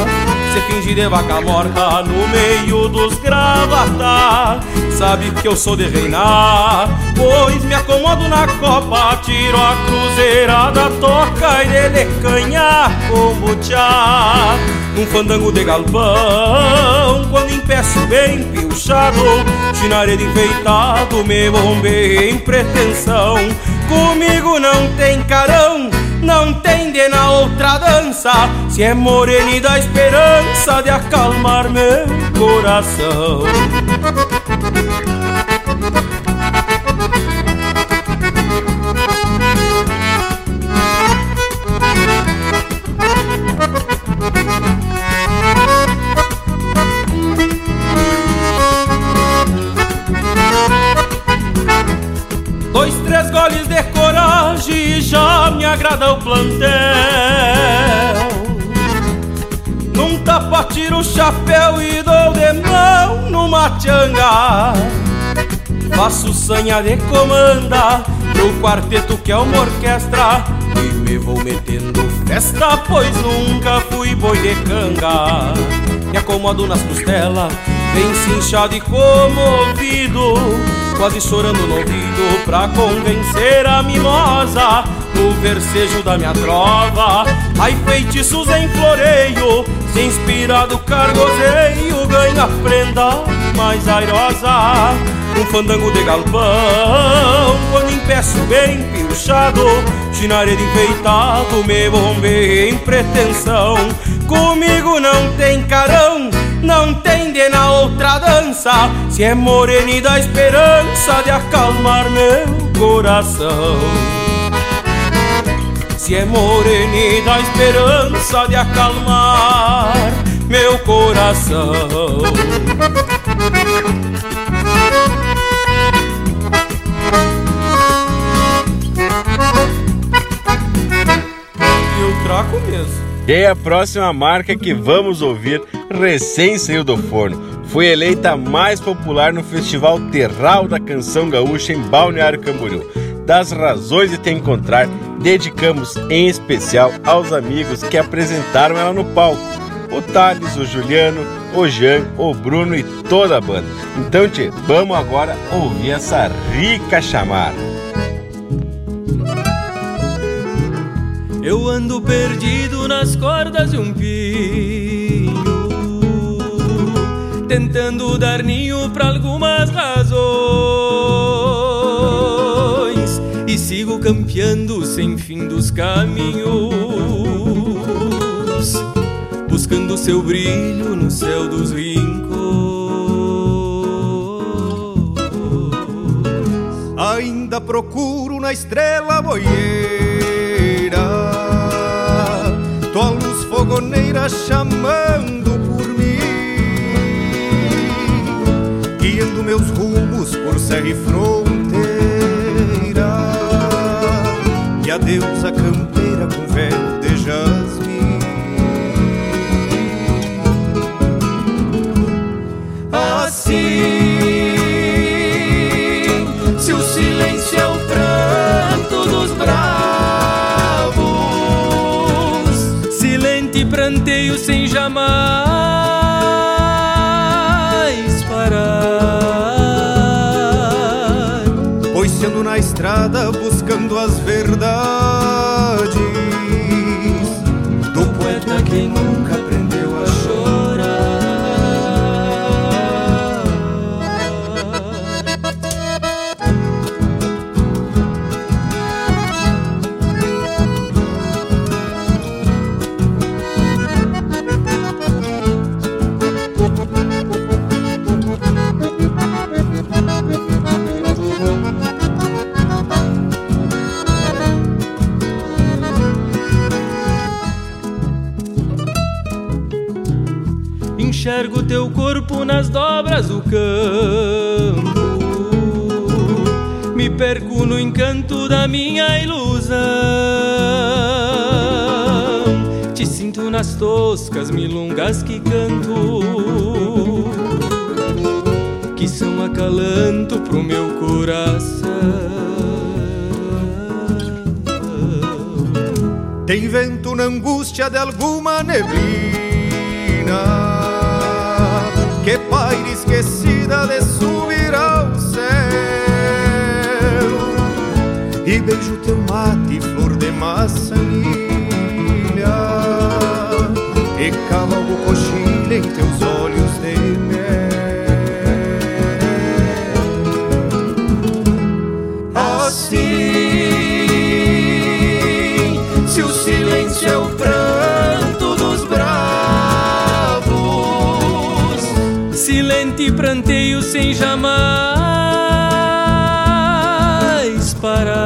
Se finge de vaca morta no meio dos gravata. Sabe que eu sou de reinar Pois me acomodo na copa Tiro a cruzeirada, toca e dele canha como tchá Num fandango de galpão Quando empeço bem pilchado Chinaredo enfeitado Me bombei em pretensão. Comigo não tem carão não tem de na outra dança Se é morena dá esperança De acalmar meu coração já me agrada o plantel. Num tapa tiro o chapéu e dou de mão numa tchanga. Faço sanha de comanda pro quarteto que é uma orquestra. E me vou metendo festa, pois nunca fui boi de canga. Me acomodo nas costelas, bem cinchado e comovido. Quase chorando no ouvido pra convencer a mimosa No versejo da minha trova. Ai feitiços em floreio Se inspirado cargozeio Ganha prenda mais airosa. Um fandango de galpão Quando empeço bem pilchado Chinaredo enfeitado Me bombei em pretensão. Comigo não tem carão não tem de na outra dança. Se é morena dá esperança De acalmar meu coração Se é morena e dá esperança De acalmar meu coração E eu traco mesmo e a próxima marca que vamos ouvir recém saiu do forno. Foi eleita a mais popular no Festival Terral da Canção Gaúcha em Balneário Camboriú. Das razões de te encontrar, dedicamos em especial aos amigos que apresentaram ela no palco. O Thales, o Juliano, o Jean, o Bruno e toda a banda. Então, tchê, vamos agora ouvir essa rica chamada. Eu ando perdido nas cordas de um pinho, tentando dar ninho para algumas razões, e sigo campeando sem fim dos caminhos, buscando seu brilho no céu dos rincos. Ainda procuro na estrela boieira tua luz fogoneira chamando por mim, guiando meus rumos por serra e fronteira, a deusa campeira com véu de jasmim. Assim, se o silêncio é o pranto dos bravos, silente pranteio sem jamais Na estrada buscando as verdades. Do poeta que nunca nas dobras do campo. Me perco no encanto da minha ilusão. Te sinto nas toscas milongas que canto, que são acalanto pro meu coração. Tem vento na angústia de alguma neblina paira esquecida de subir ao céu. E beijo teu mate, flor de maçanilha e cavalgo cochilha em teus olhos pranteio sem jamais parar.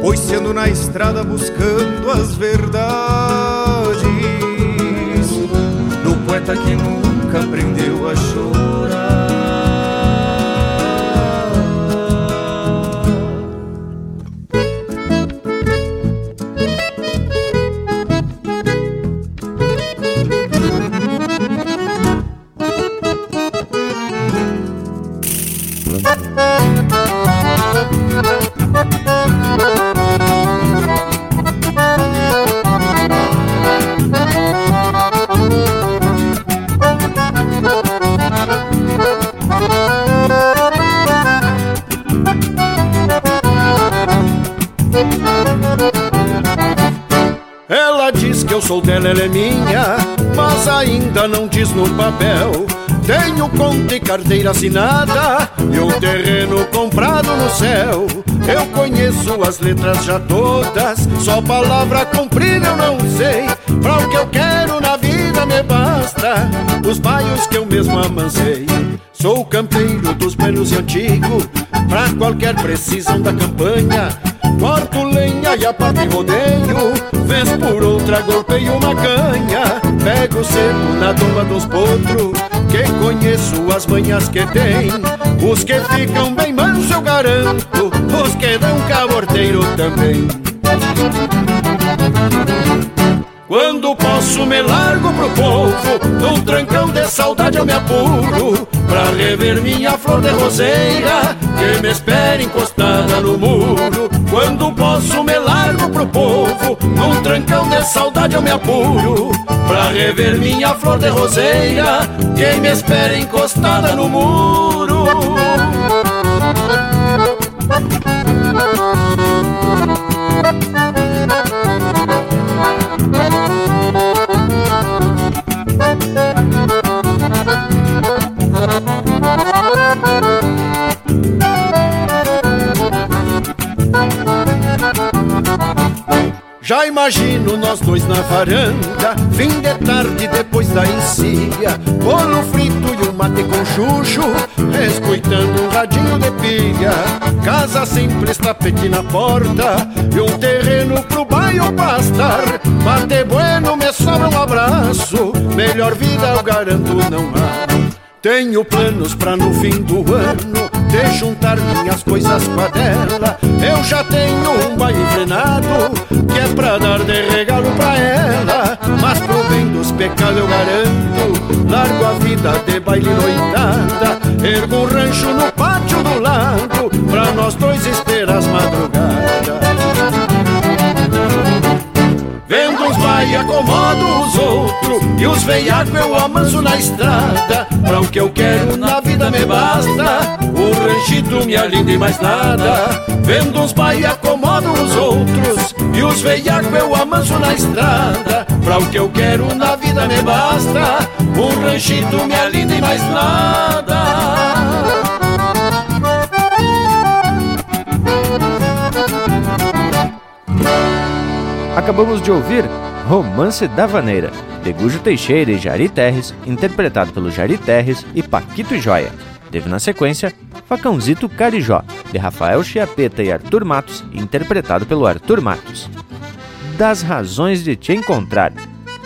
Pois sendo na estrada buscando as verdades do poeta que nunca aprendeu a no papel. Tenho conta e carteira assinada e um terreno comprado no céu. Eu conheço as letras já todas, só palavra comprida eu não sei. Pra o que eu quero na vida me basta, os baios que eu mesmo amancei. Sou campeiro dos velhos e antigo, pra qualquer precisão da campanha. Corto lenha e a parte rodeio Vez por outra golpeio uma canha Pego cedo na tomba dos potros. Que conheço as manhas que tem? Os que ficam bem manso eu garanto. Os que dão caborteiro também. Quando posso me largo pro povo. Num trancão de saudade eu me apuro. Pra rever minha flor de roseira Que me espera encostada no muro Quando posso me largo pro povo. Num trancão de saudade eu me apuro Pra rever minha flor de roseira Que me espera encostada no muro Já imagino nós dois na varanda, fim de tarde depois da encilha, bolo frito e um mate com chuchu, escutando um radinho de pilha. Casa simples, tapete na porta e um terreno pro bairro pastar. Mate bueno, me sobra um abraço, melhor vida eu garanto não há. Tenho planos pra no fim do ano de juntar minhas coisas com a dela. Eu já tenho vida de baile noitada. Ergo um rancho no os outros E os veiacos eu amanso na estrada. Pra o que eu quero na vida me basta O ranchito me alinda e mais nada. Vendo uns vai acomodo os outros E os veiacos eu amanso na estrada. Pra o que eu quero na vida me basta O ranchito me alinda e mais nada. Acabamos de ouvir Romance da Vaneira, de Gujo Teixeira e Jari Terres, interpretado pelo Jari Terres e Paquito Joia. Teve na sequência Facãozito Carijó, de Rafael Chiapeta e Arthur Matos, interpretado pelo Arthur Matos. Das Razões de Te Encontrar,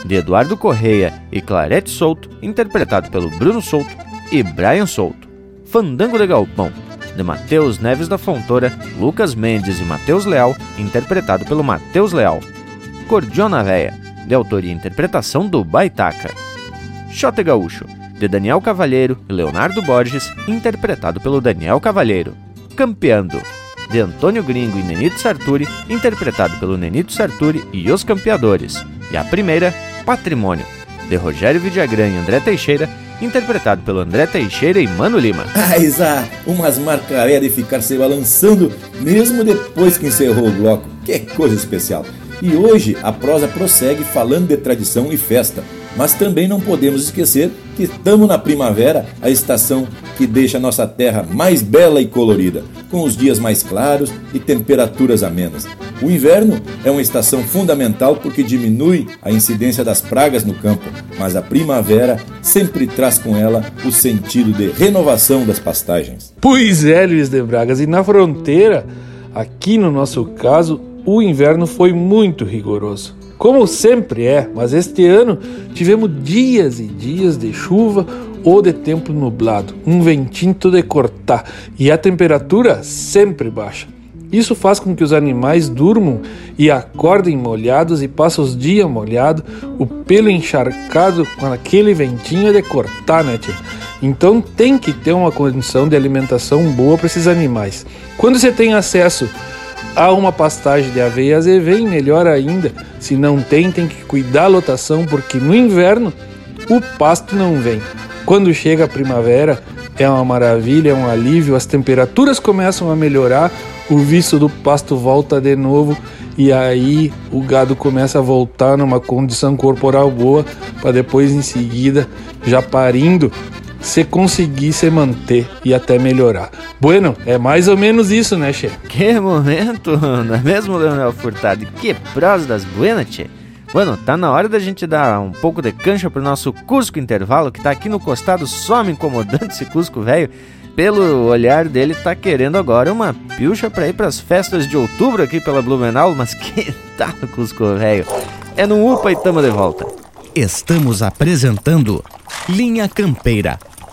de Eduardo Correia e Clarete Souto, interpretado pelo Bruno Souto e Brian Souto. Fandango de Galpão, de Matheus Neves da Fontoura, Lucas Mendes e Matheus Leal, interpretado pelo Matheus Leal. Cordiona Véia, de autoria e interpretação do Baitaca. Xote Gaúcho, de Daniel Cavalheiro e Leonardo Borges, interpretado pelo Daniel Cavalheiro. Campeando, de Antônio Gringo e Nenito Sarturi, interpretado pelo Nenito Sarturi e os Campeadores. E a primeira, Patrimônio, de Rogério Vidagrã e André Teixeira, interpretado pelo André Teixeira e Mano Lima. <laughs> Ah, Isa, umas marcaré de ficar se balançando mesmo depois que encerrou o bloco. Que coisa especial! E hoje a prosa prossegue falando de tradição e festa, mas também não podemos esquecer que estamos na primavera, a estação que deixa nossa terra mais bela e colorida, com os dias mais claros e temperaturas amenas. O inverno é uma estação fundamental porque diminui a incidência das pragas no campo, mas a primavera sempre traz com ela o sentido de renovação das pastagens. Pois é, Luiz de Bragas, e na fronteira, aqui no nosso caso, o inverno foi muito rigoroso. Como sempre é, mas este ano tivemos dias e dias de chuva ou de tempo nublado, um ventinho de cortar e a temperatura sempre baixa. Isso faz com que os animais durmam e acordem molhados e passem os dias molhados, o pelo encharcado com aquele ventinho de cortar, né, tia? Então tem que ter uma condição de alimentação boa para esses animais. Quando você tem acesso Há uma pastagem de aveia azevém, melhor ainda. Se não tem, tem que cuidar a lotação, porque no inverno o pasto não vem. Quando chega a primavera, é uma maravilha, é um alívio, as temperaturas começam a melhorar, o vício do pasto volta de novo e aí o gado começa a voltar numa condição corporal boa para depois em seguida já parindo se conseguir se manter e até melhorar. Bueno, é mais ou menos isso, né, Che? Que momento, <laughs> não é mesmo, Leonel Furtado? Que prosa das buenas, Che? Bueno, tá na hora da gente dar um pouco de cancha pro nosso Cusco Intervalo, que tá aqui no costado só me incomodando esse Cusco velho. Pelo olhar dele, tá querendo agora uma pilcha pra ir pras festas de outubro aqui pela Blumenau, mas <laughs> que tal, Cusco velho? É no UPA e tamo de volta. Estamos apresentando Linha Campeira,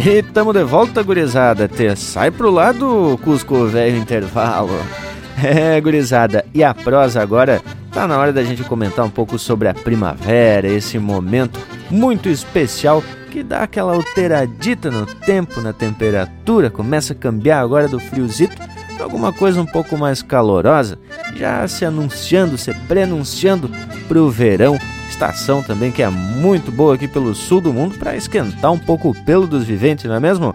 E tamo de volta, gurizada. Te sai pro lado, Cusco velho intervalo. <laughs> É, gurizada, e a prosa agora tá na hora da gente comentar um pouco sobre a primavera, esse momento muito especial que dá aquela alteradita no tempo, na temperatura, começa a cambiar agora do friozito alguma coisa um pouco mais calorosa, já se anunciando, se prenunciando pro verão estação também que é muito boa aqui pelo sul do mundo para esquentar um pouco o pelo dos viventes, não é mesmo?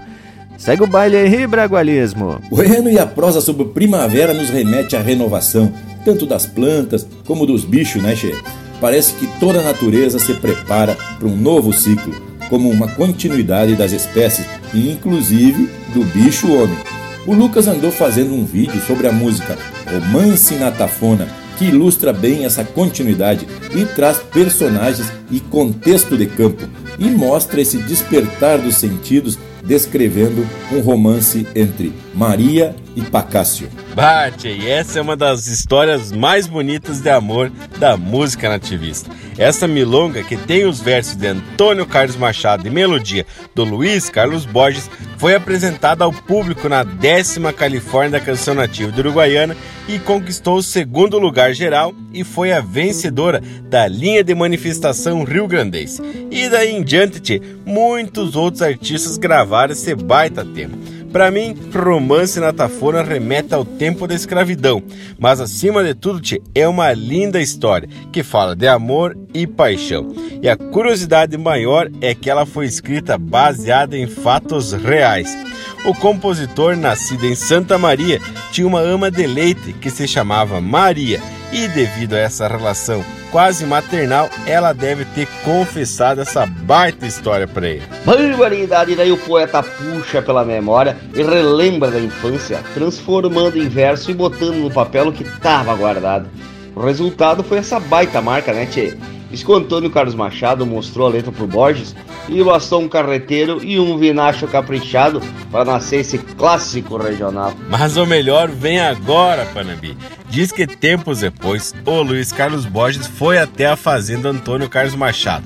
Segue o baile aí, Bragualismo! O Bueno e a prosa sobre primavera nos remete à renovação, tanto das plantas como dos bichos, né, Che? parece que toda a natureza se prepara para um novo ciclo, como uma continuidade das espécies inclusive do bicho homem. O Lucas andou fazendo um vídeo sobre a música Romance na Tafona, que ilustra bem essa continuidade e traz personagens e contexto de campo e mostra esse despertar dos sentidos descrevendo um romance entre Maria e Pacácio. Bate, e essa é uma das histórias mais bonitas de amor da música nativista. Essa milonga, que tem os versos de Antônio Carlos Machado e melodia do Luiz Carlos Borges, foi apresentada ao público na décima Califórnia da Canção Nativa de Uruguaiana e conquistou o segundo lugar geral e foi a vencedora da linha de manifestação Rio Grandense. E daí em diante, muitos outros artistas gravaram esse baita tema. Para mim, romance na tafona remete ao tempo da escravidão, mas acima de tudo, tchê, é uma linda história que fala de amor e paixão. E a curiosidade maior é que ela foi escrita baseada em fatos reais. O compositor, nascido em Santa Maria, tinha uma ama de leite que se chamava Maria, e devido a essa relação quase maternal, ela deve ter confessado essa baita história para ele. Barbaridade! Daí o poeta puxa pela memória e relembra da infância, transformando em verso e botando no papel o que estava guardado. O resultado foi essa baita marca, né, Tchê? Diz que o Antônio Carlos Machado mostrou a letra pro Borges e bastou um carreteiro e um vinacho caprichado para nascer esse clássico regional. Mas o melhor vem agora, Panambi. Diz que tempos depois, o Luiz Carlos Borges foi até a fazenda Antônio Carlos Machado.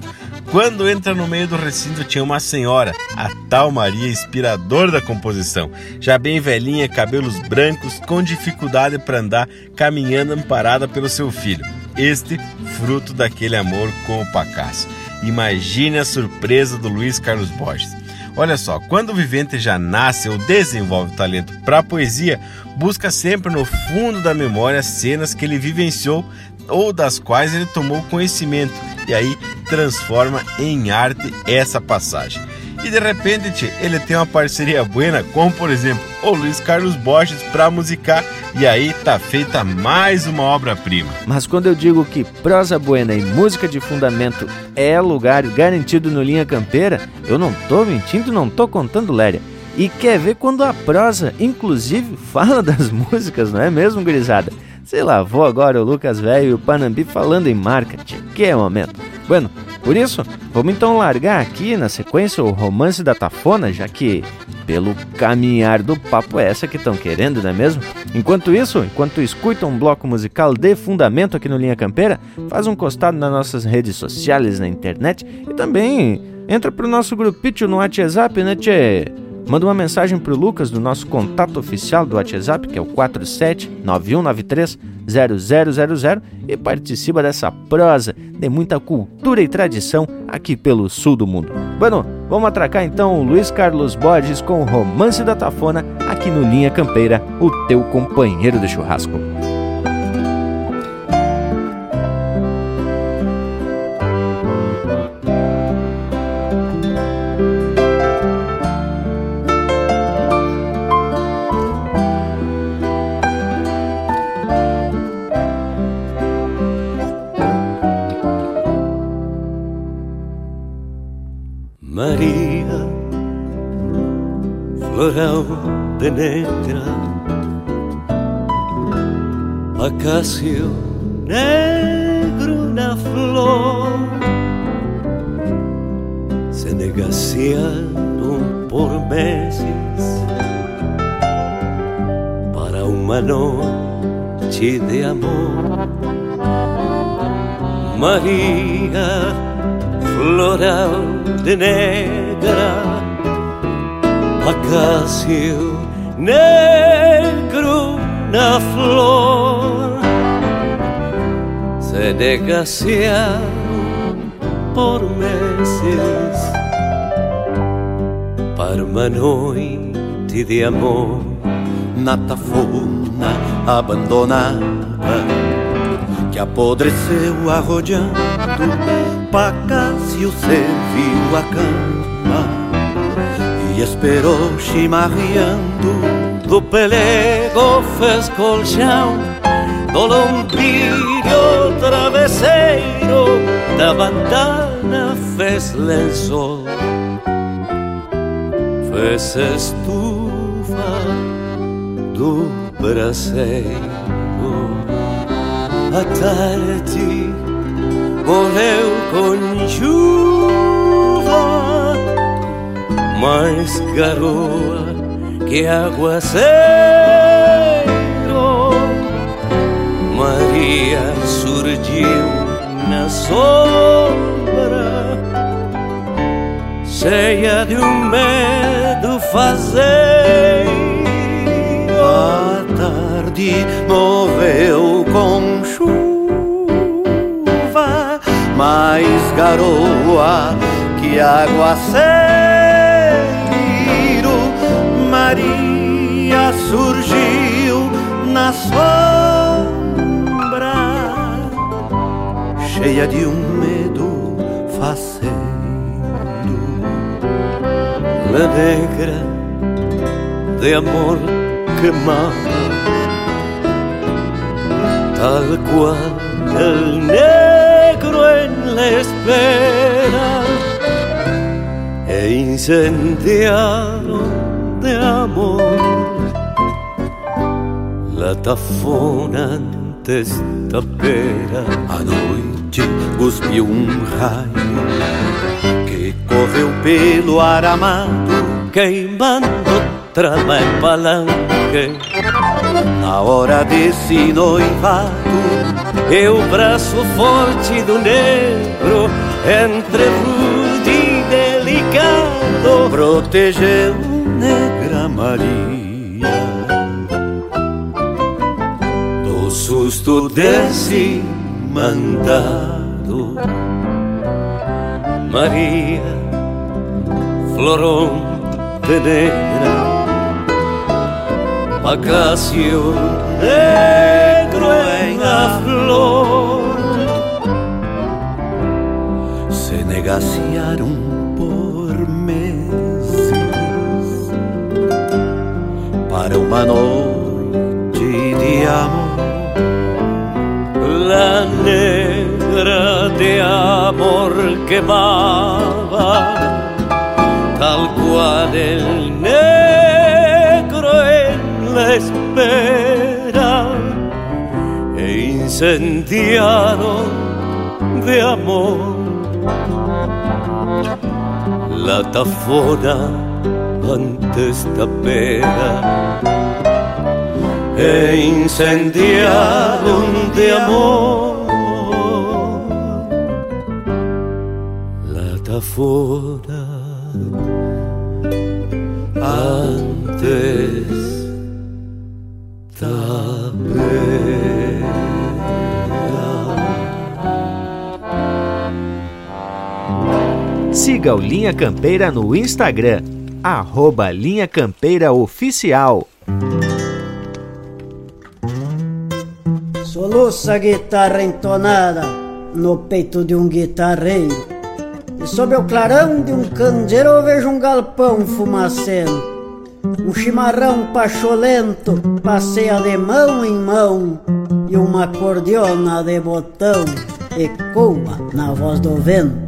Quando entra no meio do recinto tinha uma senhora, a tal Maria, inspiradora da composição, já bem velhinha, cabelos brancos, com dificuldade para andar, caminhando amparada pelo seu filho este fruto daquele amor com o Pacácio. Imagine a surpresa do Luiz Carlos Borges. Olha só, quando o vivente já nasce ou desenvolve talento para a poesia, busca sempre no fundo da memória cenas que ele vivenciou ou das quais ele tomou conhecimento e aí transforma em arte essa passagem. E de repente ele tem uma parceria buena, como por exemplo o Luiz Carlos Borges para musicar, e aí tá feita mais uma obra-prima. Mas quando eu digo que prosa buena e música de fundamento é lugar garantido no Linha Campeira, eu não tô mentindo, não tô contando léria. E quer ver quando a prosa, inclusive, <laughs> fala das músicas, não é mesmo, gurizada? Sei lá, vou agora o Lucas Velho e o Panambi falando em marketing. Que é momento. Bueno, por isso, vamos então largar aqui na sequência o romance da Tafona, já que pelo caminhar do papo é essa que estão querendo, não é mesmo? Enquanto isso, enquanto escuta um bloco musical de fundamento aqui no Linha Campeira, faz um costado nas nossas redes sociais, na internet e também entra pro nosso grupinho no WhatsApp, né, tchê? Manda uma mensagem pro Lucas do nosso contato oficial do WhatsApp, que é o 479193 0000 e participa dessa prosa de muita cultura e tradição aqui pelo sul do mundo. Bueno, vamos atracar então o Luiz Carlos Borges com o Romance da Tafona aqui no Linha Campeira, o teu companheiro de churrasco. Negro na flor, se negaciaram por meses para uma noite de amor. Maria, floral de negra, acacio negro na flor negaciaram por meses. Para uma noite de amor na tafona abandonada que apodreceu arrodeando Pacácio serviu a cama e esperou chimarreando. Do pelego fez colchão do lombrilho travesseiro da bandana fez lençol, fez estufa do braseiro. A tarde morreu com chuva, mais garoa que aguaceiro. Maria sombra, cheia de um medo fazeiro. A tarde morreu com chuva, mais garoa que aguaceiro. Cheia de um medo faceiro. La negra de amor quemada, tal cual el negro en la espera, e incendiaron de amor la tafona antes tapera. A noite cuspiu um raio que correu pelo aramado, queimando trama e palanque. Na hora desse noivado, e o braço forte do negro entre rude e delicado protegeu negra Maria do susto desse mandado. Maria, florão de negra, Acácio negro em a flor. Se negaciaram por meses para uma negra de amor quemaba, tal cual el negro en la espera, e incendiaron de amor la tafona antes tapera e incendiaron de amor tafona antes Siga o Linha Campeira no Instagram, arroba Linha Campeira Oficial. Soluça a guitarra entonada no peito de um guitarreiro. E sob o clarão de um candeeiro eu vejo um galpão fumacento. Um chimarrão pacholento passeia de mão em mão e uma cordiona de botão ecoa na voz do vento.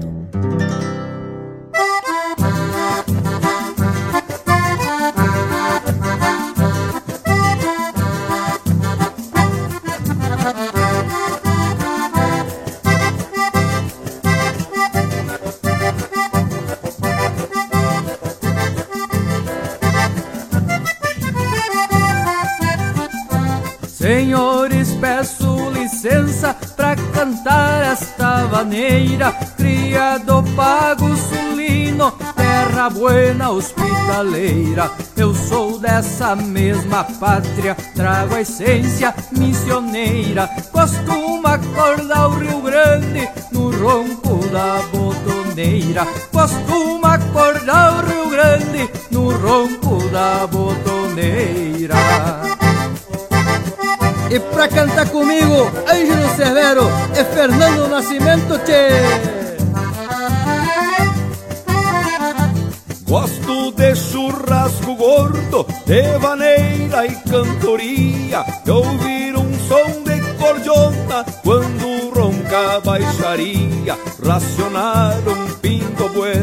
Esta vaneira, cria do pago sulino, terra buena hospitaleira. Eu sou dessa mesma pátria, trago a essência missioneira. Costuma acordar o Rio Grande no ronco da botoneira. Costuma acordar o Rio Grande no ronco da botoneira. E pra cantar comigo, Ângelo Severo e Fernando Nascimento, tchê! Gosto de churrasco gordo, de vaneira e cantoria, de ouvir um som de cordiona quando ronca baixo rancharia Racionar um pinto bueno No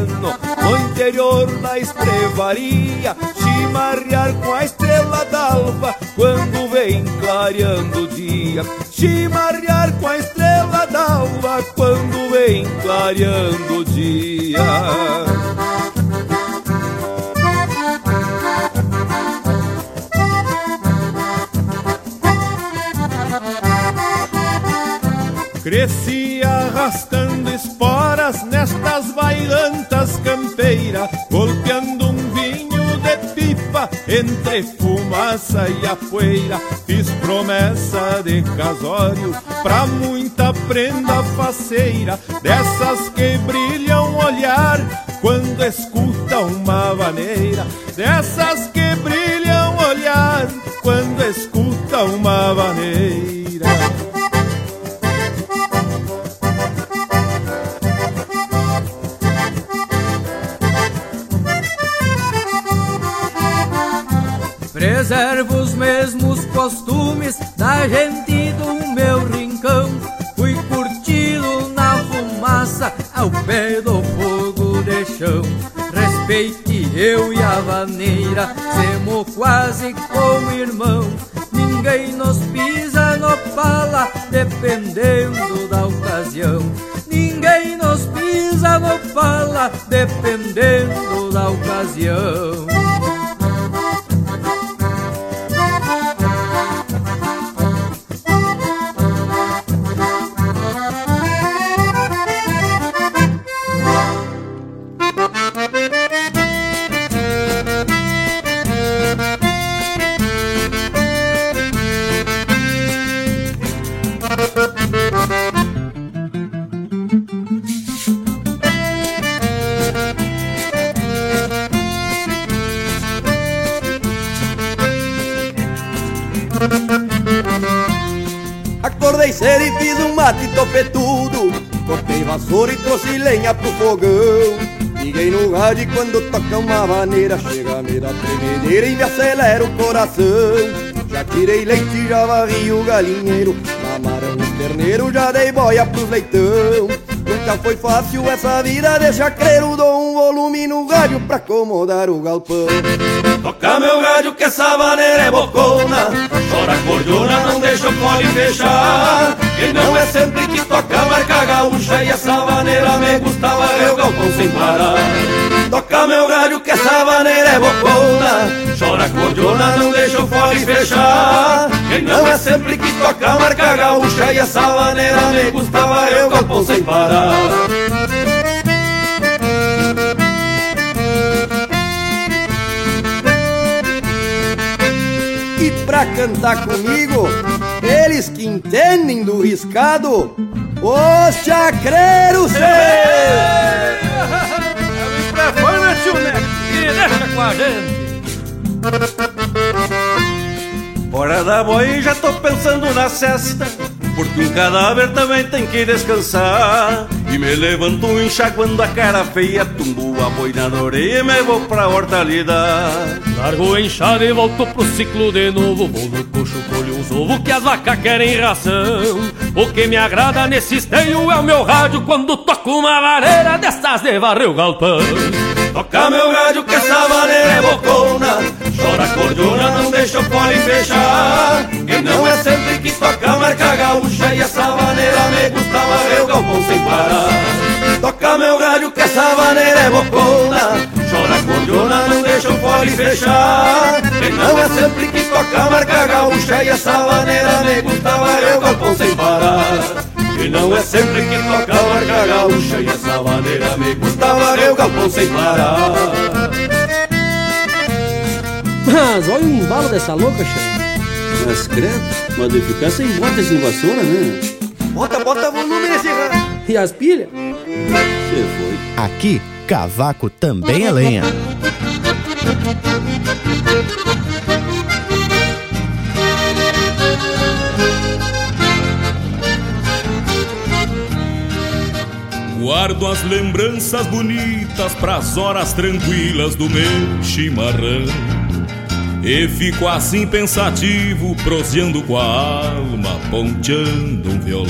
interior da estrevaria Chimarrear com a estrela d'alva Quando vem clareando o dia. Chimarrear com a estrela d'alva Quando vem clareando o dia. Cresci arrastando bailantas campeiras, golpeando um vinho de pipa entre fumaça e a poeira. Fiz promessa de casório pra muita prenda faceira, dessas que brilham olhar quando escuta uma vaneira, dessas que costumes da gente do meu rincão. Fui curtido na fumaça ao pé do fogo de chão. Respeite eu e a vaneira, semo quase como irmão. Ninguém nos pisa no pala, dependendo da ocasião. Ninguém nos pisa no pala, dependendo da ocasião. Quando toca uma maneira Chega me dá tremedeira e me acelera o coração Já tirei leite, já varri o galinheiro Mamaram os terneiros, já dei boia pros leitão Nunca foi fácil essa vida de chacreiro Dou um volume no rádio pra acomodar o galpão Toca meu rádio que essa maneira é bocona Chora cordiona, não deixa o fole fechar Quem não é sempre que toca marca gaúcha E essa maneira me gostava eu galpão sem parar Toca meu rádio que essa maneira é bocona. Chora cordiona, não deixa o fole fechar Quem não é sempre que toca marca gaúcha E essa maneira me gostava eu galpão sem parar E pra cantar comigo, eles que entendem do riscado, os chacreiros Microfone, tio Neto, e deixa com a gente. Da boi, já tô pensando na cesta Porque um cadáver também tem que descansar E me levanto enxaguando a cara feia Tumbo a boina na orelha e me vou pra hortalidade Largo o enxada e volto pro ciclo de novo. Vou no coxo, colho os ovos que as vacas querem ração. O que me agrada nesse esteio é o meu rádio Quando toco uma vareira dessas de varrer o galpão Toca meu rádio que essa maneira é bocona. Chora cordiona, não deixa o fole fechar. E não é sempre que toca marca gaúcha. E essa maneira me gostava eu galpão sem parar. Toca meu rádio que essa maneira é bocona. Chora cordiona, não deixa o fole fechar. E não é sempre que toca marca gaúcha. E essa maneira me gostava eu galpão sem parar e não é sempre que toca a marca gaúcha E essa maneira me gostava eu galpão sem parar Mas olha o embalo dessa louca, chefe. Mas credo, ficar sem bota sem vassoura, né? Bota, bota volume nesse rádio. E as pilhas? Você foi. Aqui, cavaco também é lenha. Guardo as lembranças bonitas pras horas tranquilas do meu chimarrão. E fico assim pensativo, proseando com a alma, ponteando um violão.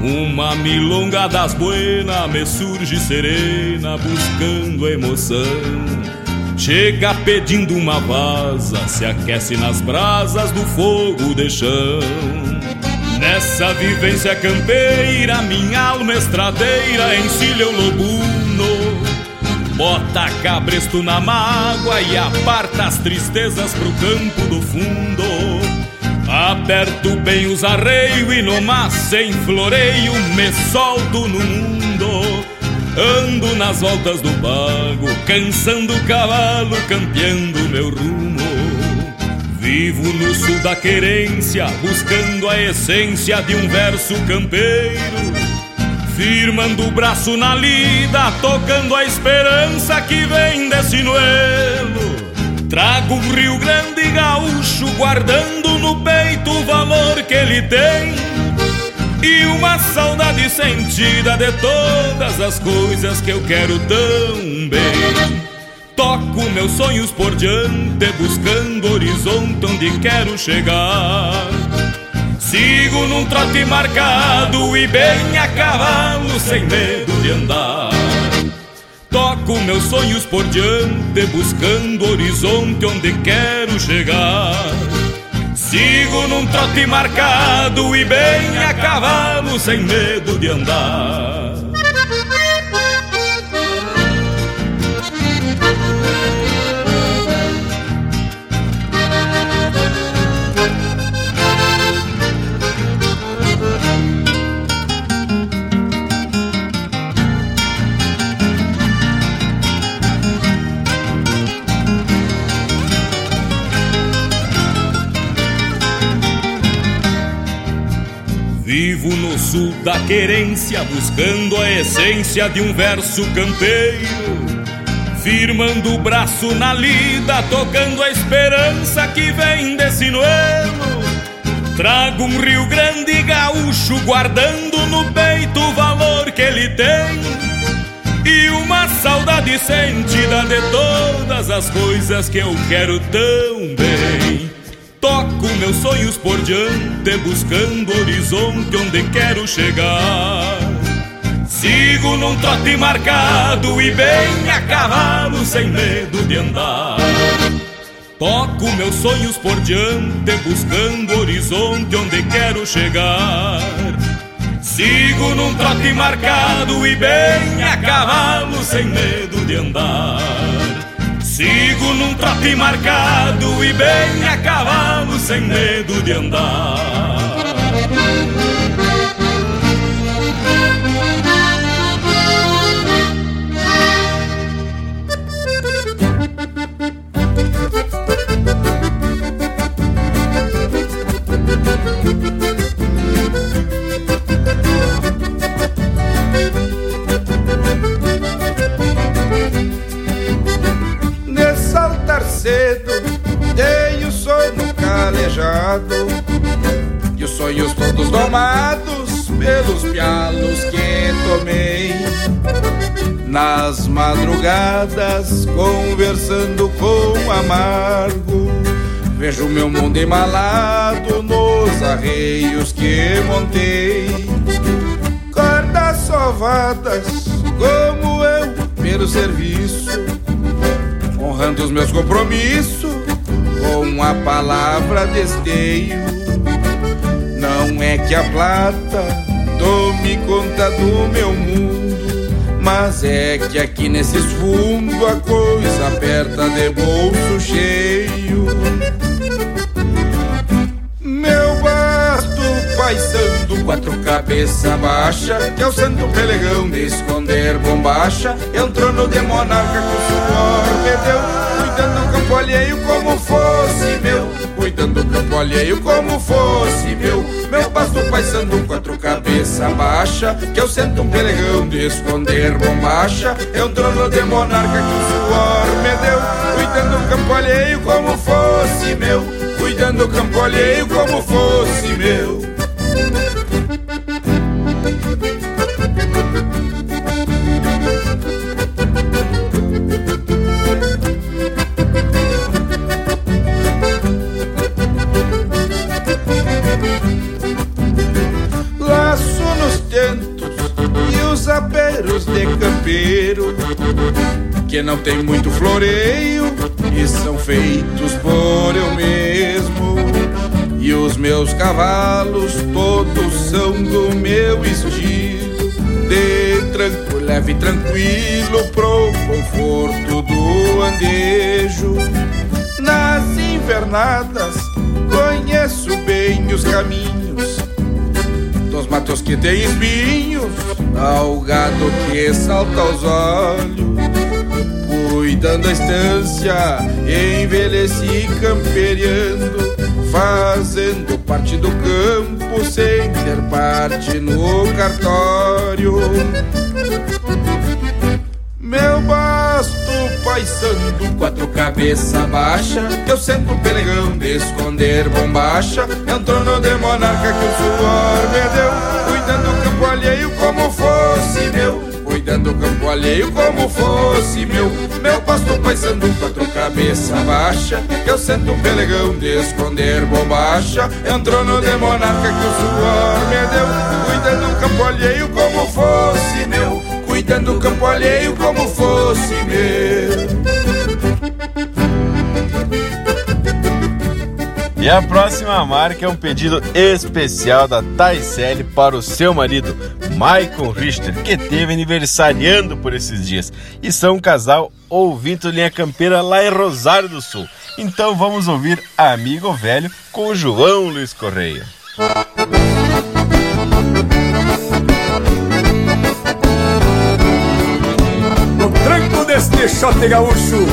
Uma milonga das buenas me surge serena, buscando emoção. Chega pedindo uma vaza, se aquece nas brasas do fogo de chão. Nessa vivência campeira, minha alma estradeira encilha o lobuno. Bota cabresto na mágoa e aparta as tristezas pro campo do fundo. Aperto bem os arreios e no mas sem floreio me solto no mundo. Ando nas voltas do bago, cansando o cavalo, campeando meu rumo. Vivo no sul da querência, buscando a essência de um verso campeiro. Firmando o braço na lida, tocando a esperança que vem desse noelo. Trago um Rio Grande gaúcho, guardando no peito o valor que ele tem. E uma saudade sentida de todas as coisas que eu quero tão bem. Toco meus sonhos por diante, buscando horizonte onde quero chegar. Sigo num trote marcado e bem a cavalo, sem medo de andar. Toco meus sonhos por diante, buscando horizonte onde quero chegar. Sigo num trote marcado e bem a cavalo, sem medo de andar. Vivo no sul da querência, buscando a essência de um verso campeiro. Firmando o braço na lida, tocando a esperança que vem desse noelo. Trago um Rio Grande gaúcho, guardando no peito o valor que ele tem. E uma saudade sentida de todas as coisas que eu quero tão bem. Toco meus sonhos por diante, buscando horizonte onde quero chegar. Sigo num trote marcado e bem a cavalo, sem medo de andar. Toco meus sonhos por diante, buscando horizonte onde quero chegar. Sigo num trote marcado e bem a cavalo, sem medo de andar. Sigo num trote marcado e bem a cavalo, sem medo de andar. E os sonhos todos domados pelos pialos que tomei. Nas madrugadas, conversando com amargo Vejo meu mundo embalado nos arreios que montei. Cordas sovadas, como eu, pelo serviço honrando os meus compromissos com a palavra desteio. Não é que a plata tome conta do meu mundo, mas é que aqui nesses fundos a coisa aperta de bolso cheio. Meu basto paisando, quatro cabeça baixa, que é o santo pelegão de esconder bombacha, entrou no de monarca com suor me deu, cuidando do campo alheio como fosse meu, cuidando do campo alheio como fosse meu, meu basto paisando, quatro cabeça baixa, que eu sento um pelegão de esconder bombacha, entrou no de monarca com suor me deu, cuidando do campo alheio como fosse meu, cuidando do campo alheio como fosse meu. Campeiro que não tem muito floreio e são feitos por eu mesmo. E os meus cavalos todos são do meu estilo, de tranco, leve e tranquilo pro conforto do andejo. Nas invernadas conheço bem os caminhos dos matos que tem espinhos, ao gado que salta aos olhos cuidando a estância, envelheci camperiando, fazendo parte do campo sem ter parte no cartório. Meu basto paisando, quatro cabeça baixa, eu sento pelegão de esconder bombacha, entrou no de monarca que o suor me deu, cuidando campo alheio como fosse meu cuidando do campo alheio como fosse meu. Meu pasto paisando quatro cabeça baixa Eu sento um pelegão de esconder bombacha Entrou no de monarca que o suor me deu Cuidando do campo alheio como fosse meu Cuidando do campo alheio como fosse meu E a próxima marca é um pedido especial da Taisele para o seu marido, Michael Richter, que teve aniversariando por esses dias. E são um casal ouvindo linha campeira lá em Rosário do Sul. Então vamos ouvir Amigo Velho com o João Luiz Correia. No tranco deste shot gaúcho,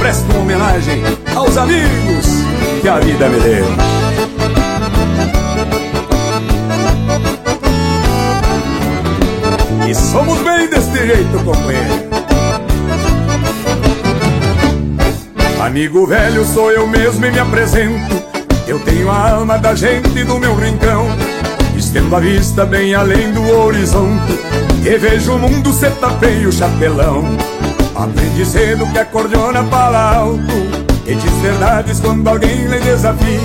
presto uma homenagem aos amigos que a vida me deu. E somos bem deste jeito, companheiro. Amigo velho, sou eu mesmo e me apresento. Eu tenho a alma da gente do meu rincão. Estendo a vista bem além do horizonte. E vejo o mundo se tapeia o chapelão. Aprendi cedo que acordeona fala alto e diz verdades quando alguém lhe desafia.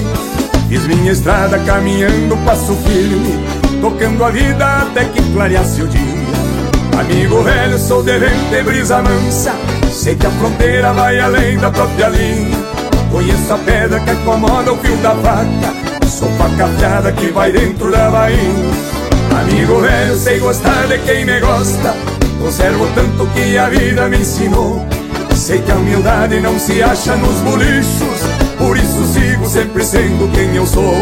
Fiz minha estrada caminhando passo firme, tocando a vida até que clareasse o dia. Amigo velho, sou de vento e brisa mansa, sei que a fronteira vai além da própria linha. Conheço a pedra que acomoda o fio da vaca, sou faca afiada que vai dentro da bainha. Amigo velho, sei gostar de quem me gosta, conservo tanto que a vida me ensinou. Sei que a humildade não se acha nos bolichos Por isso sigo sempre sendo quem eu sou.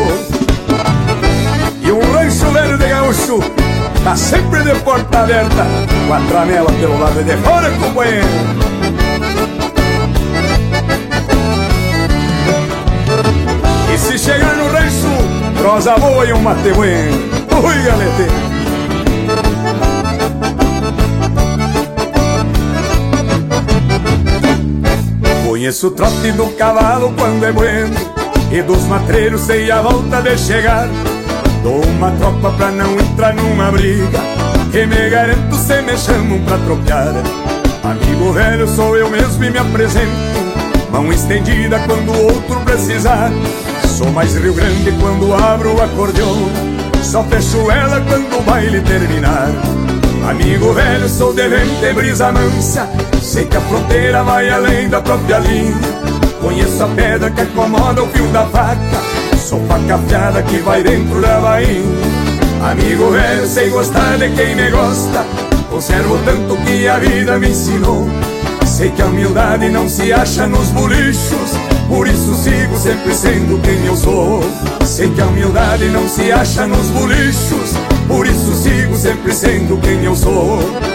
E um rancho velho de gaúcho Tá sempre de porta aberta Com a tramela pelo lado de fora, companheiro. E se chegar no rancho Prosa boa e um mate bueno Ui, galete Conheço o trote do cavalo quando é bueno E dos matreiros sei a volta de chegar. Dou uma tropa pra não entrar numa briga E me garanto se me chamam pra tropear. Amigo velho sou eu mesmo e me apresento Mão estendida quando o outro precisar. Sou mais Rio Grande quando abro o acordeon Só fecho ela quando o baile terminar. Amigo velho, sou de vento e brisa mansa Sei que a fronteira vai além da própria linha. Conheço a pedra que acomoda o fio da faca. Sou faca afiada que vai dentro da bainha. Amigo velho, sei gostar de quem me gosta. Conservo tanto que a vida me ensinou. Sei que a humildade não se acha nos bolichos. Por isso sigo sempre sendo quem eu sou. Sei que a humildade não se acha nos bolichos. Por isso sigo sempre sendo quem eu sou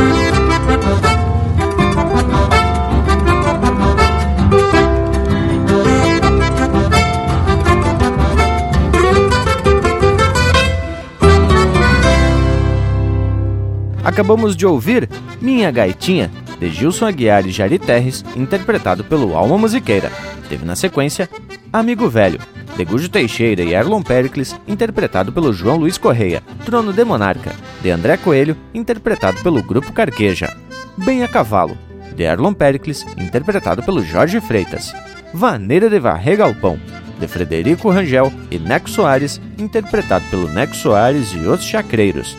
Acabamos de ouvir Minha Gaitinha, de Gilson Aguiar e Jari Terres, interpretado pelo Alma Musiqueira. Teve na sequência Amigo Velho, de Gujo Teixeira e Erlon Pericles, interpretado pelo João Luiz Correia. Trono de Monarca, de André Coelho, interpretado pelo Grupo Carqueja. Bem a Cavalo, de Erlon Pericles, interpretado pelo Jorge Freitas. Vaneira de Varrer Galpão, de Frederico Rangel e Neco Soares, interpretado pelo Neco Soares e os Chacreiros.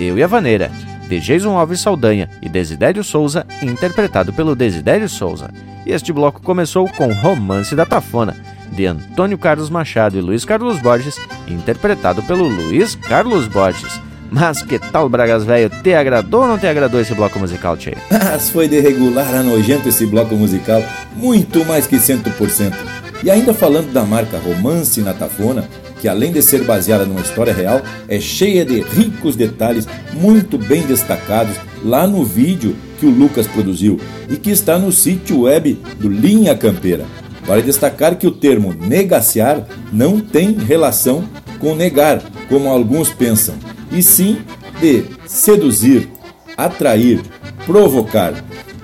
Eu e a Vaneira, de Jason Alves Saldanha e Desidério Souza, interpretado pelo Desidério Souza. E este bloco começou com Romance da Tafona, de Antônio Carlos Machado e Luiz Carlos Borges, interpretado pelo Luiz Carlos Borges. Mas que tal, Bragas Velho? Te agradou ou não te agradou esse bloco musical, Tchê? <laughs> Mas foi de regular a nojento esse bloco musical, muito mais que 100%. E ainda falando da marca Romance na Tafona, que além de ser baseada numa história real, é cheia de ricos detalhes muito bem destacados lá no vídeo que o Lucas produziu e que está no sítio web do Linha Campeira. Vale destacar que o termo negaciar não tem relação com negar, como alguns pensam, e sim de seduzir, atrair, provocar,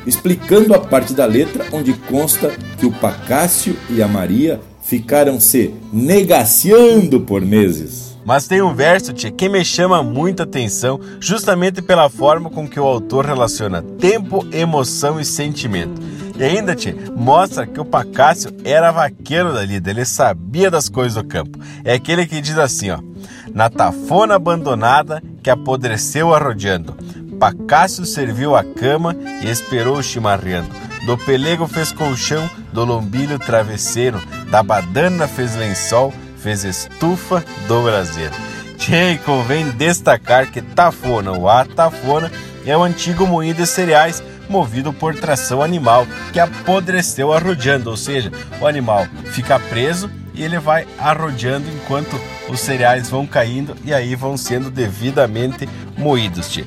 explicando a parte da letra onde consta que o Pacácio e a Maria ficaram se negaciando por meses. Mas tem um verso, tia, que me chama muita atenção, justamente pela forma com que o autor relaciona tempo, emoção e sentimento. E ainda, tia, mostra que o Pacácio era vaqueiro da lida, ele sabia das coisas do campo. É aquele que diz assim, ó: Na tafona abandonada que apodreceu arrodeando, Pacácio serviu a cama e esperou chimarreando. Do pelego fez colchão, do lombilho travesseiro, da badana fez lençol, fez estufa do braseiro. Tchê, convém destacar que tafona, o A tafona, é o antigo moinho de cereais movido por tração animal que apodreceu arrodeando, ou seja, o animal fica preso e ele vai arrodeando enquanto os cereais vão caindo e aí vão sendo devidamente moídos. Tia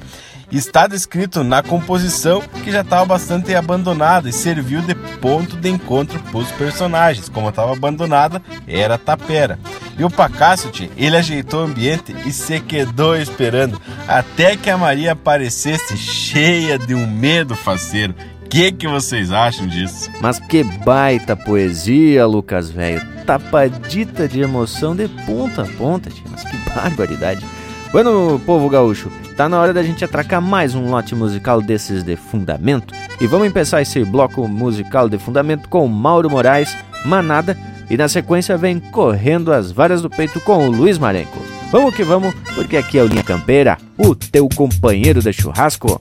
está descrito na composição que já estava bastante abandonada e serviu de ponto de encontro para os personagens. Como estava abandonada, era tapera. E o Pacácio, ele ajeitou o ambiente e se quedou esperando até que a Maria aparecesse cheia de um medo faceiro. O que, que vocês acham disso? Mas que baita poesia, Lucas velho. Tapadita de emoção de ponta a ponta, tia. Mas que barbaridade. Bueno, povo gaúcho, tá na hora da gente atracar mais um lote musical desses de fundamento. E vamos começar esse bloco musical de fundamento com Mauro Moraes, Manada, e na sequência vem Correndo as Varas do Peito com o Luiz Marenco. Vamos que vamos, porque aqui é o Linha Campeira, o teu companheiro de churrasco.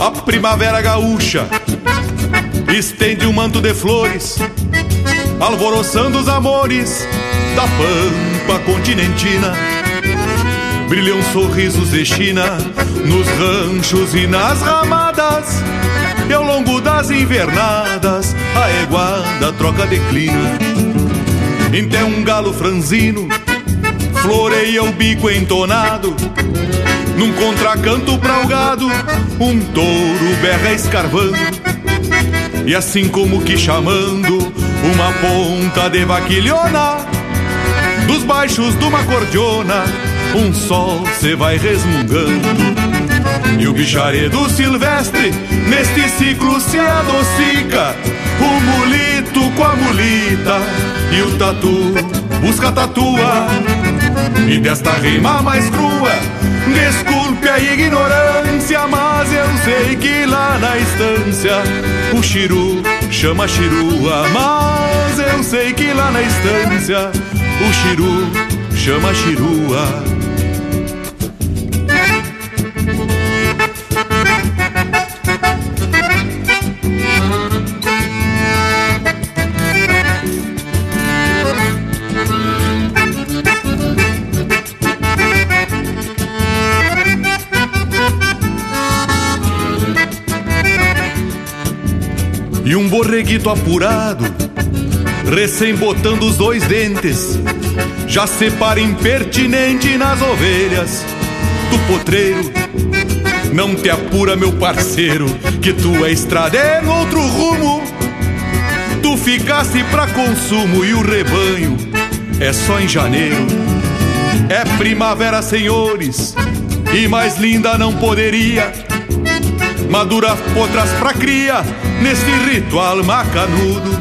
A primavera gaúcha estende um manto de flores, alvoroçando os amores da pampa continentina. Brilham sorrisos de China nos ranchos e nas ramadas, e ao longo das invernadas a eguada troca declina. Então um galo franzino floreia o bico entonado num contracanto pra o gado, um touro berra escarvando. E assim como que chamando uma ponta de vaquilhona, dos baixos de uma cordiona, um sol se vai resmungando. E o bicharedo silvestre neste ciclo se adocica, o mulito com a mulita e o tatu busca tatua. E desta rima mais crua Desculpe a ignorância, mas eu sei que lá na estância o Chiru chama Chirua. Mas eu sei que lá na estância o Chiru chama Chirua. E um borreguito apurado, recém botando os dois dentes, já separa impertinente nas ovelhas do potreiro. Não te apura, meu parceiro, que estrada é no outro rumo. Tu ficaste pra consumo e o rebanho é só em janeiro. É primavera, senhores, e mais linda não poderia. Madura potras pra cria neste ritual macanudo.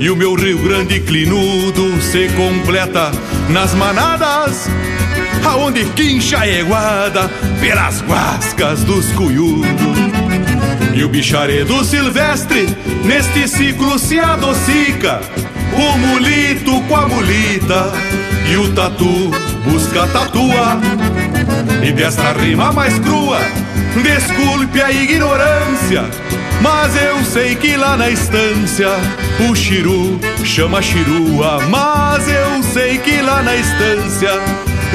E o meu Rio Grande clinudo se completa nas manadas, aonde quincha a eguada pelas guascas dos cuiudos. E o bicharedo silvestre neste ciclo se adocica, o mulito com a mulita e o tatu busca tatua. E desta rima mais crua, desculpe a ignorância mas eu sei que lá na estância o Chiru chama Chirua. Mas eu sei que lá na estância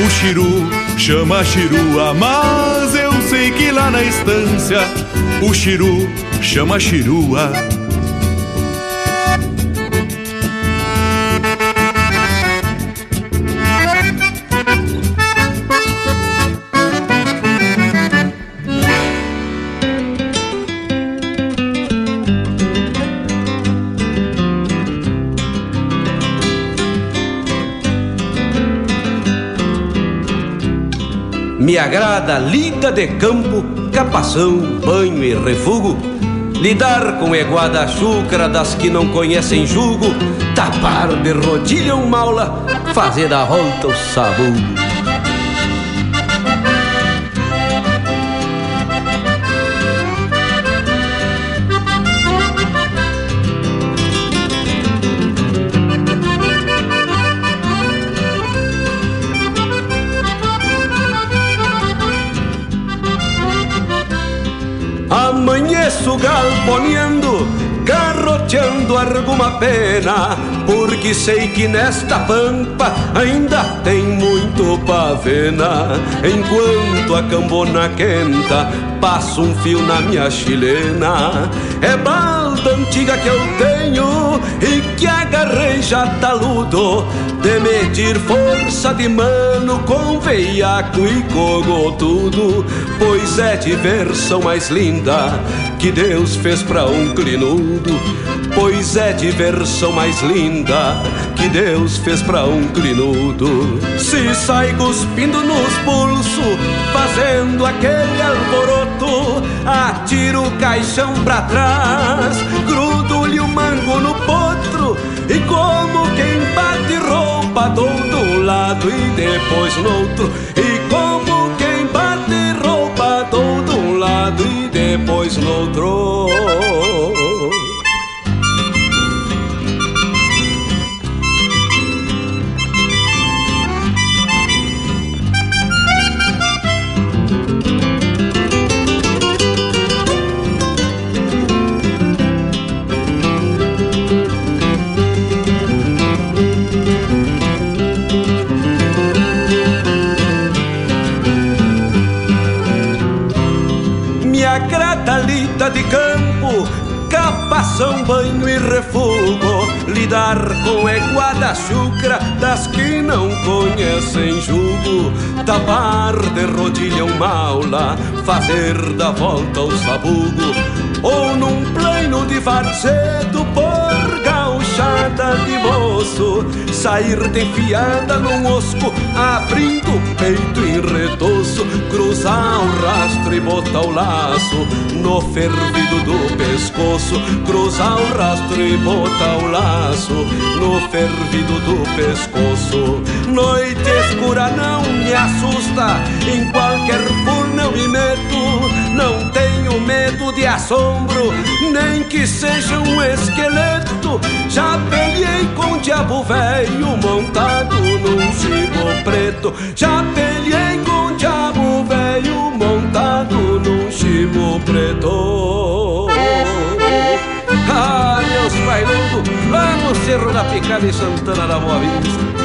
o Chiru chama Chirua. Mas eu sei que lá na estância o Chiru chama Chirua. Me agrada a lida de campo, capação, banho e refugo. Lidar com eguada chúcara das que não conhecem jugo, tapar de rodilha um maula, fazer a volta o sabugo. Galponeando, garroteando alguma pena, porque sei que nesta pampa ainda tem muito pavena. Enquanto a cambona quenta, passo um fio na minha chilena. É balda antiga que eu tenho e que agarrei já taludo de medir força de mano com veiaco e cogotudo, pois é diversão mais linda que Deus fez pra um clinudo, pois é diversão mais linda que Deus fez pra um clinudo. Se sai cuspindo nos pulsos, fazendo aquele alboroto, atiro o caixão pra trás, grudo-lhe o mango no potro e como quem roupa do um lado e depois no outro. E como quem bate roupa do um lado e depois no outro de campo, capação, banho e refugo, lidar com eguada chucra das que não conhecem jugo, tapar de rodilha maula, fazer da volta o sabugo, ou num plano de varzedo por gauchada de moço, sair de fiada num osco, abrindo o peito em retoço, cruzar o rastro e botar o laço no fervido do pescoço, cruzar o rastro e botar o laço no fervido do pescoço. Noite escura não me assusta, em qualquer furna eu me meto, não medo de assombro, nem que seja um esqueleto. Já peleei com o diabo velho montado num chico preto. Já peleei com o diabo velho montado num chico preto. Ah, meus bailando lá no Cerro da Picada em Santana da Boa Vista.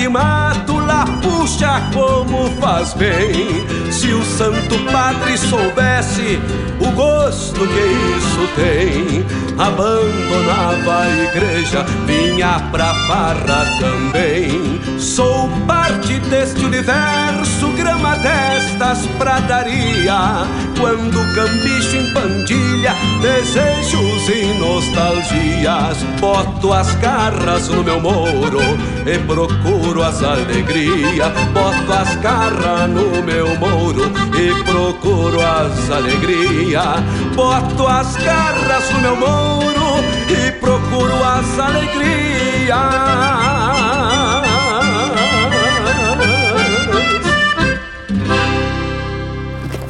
De mato lá puxa como faz bem. Se o Santo Padre soubesse o gosto que isso tem, abandonava a igreja, vinha pra farra também. Sou parte deste universo, grama destas pradaria. Quando cambicho em pandilha, desejos e nostalgias, boto as garras no meu moro e procuro as alegrias. Boto as garras no meu moro e procuro as alegrias. Boto as garras no meu moro e procuro as alegrias.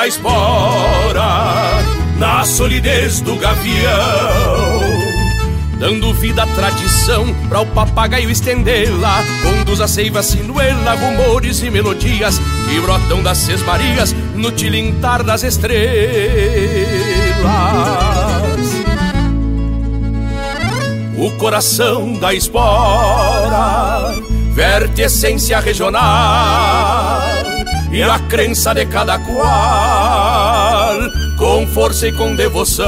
Da espora, na solidez do gavião. Dando vida à tradição, para o papagaio estendê-la, conduz a seiva sinuela, rumores e melodias que brotam das sesmarias no tilintar das estrelas. O coração da espora verte essência regional e a crença de cada qual, com força e com devoção.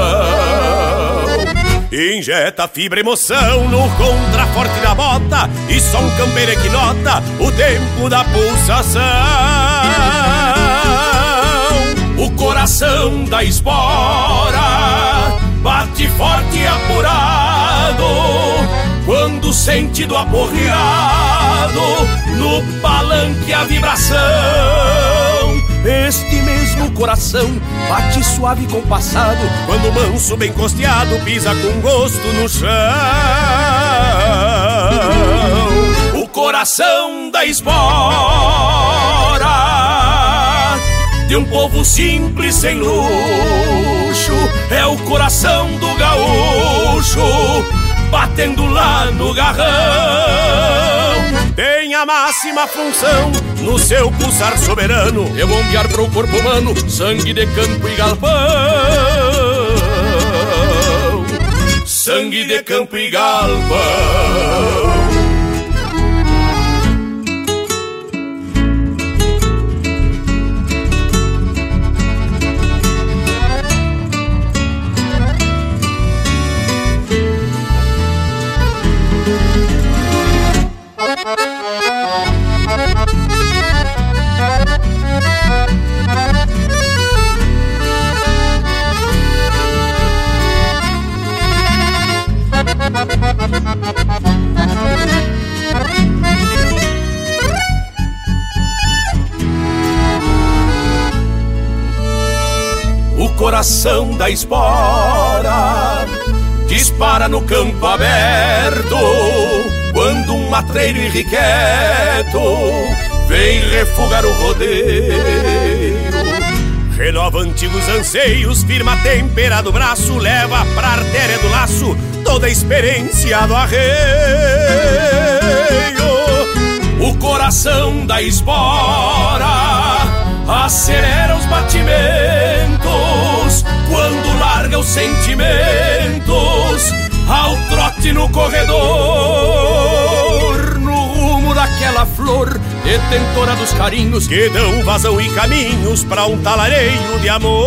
Injeta fibra emoção no contraforte da bota E só um campeiro que nota o tempo da pulsação O coração da espora Bate forte e apurado Quando sente do aporreado No palanque a vibração este mesmo coração bate suave e compassado Quando manso bem costeado pisa com gosto no chão O coração da espora De um povo simples sem luxo É o coração do gaúcho Batendo lá no garrão Tem a máxima função no seu pulsar soberano e bombear pro corpo humano sangue de campo e galpão. Sangue de campo e galpão. O coração da espora dispara no campo aberto quando um matreiro irrequieto vem refugar o rodeio. Renova antigos anseios, firma a tempera do braço, leva pra artéria do laço toda a experiência do arreio. O coração da espora acelera os batimentos quando larga os sentimentos ao trote no corredor, daquela flor detentora dos carinhos que dão vazão e caminhos para um talareio de amor.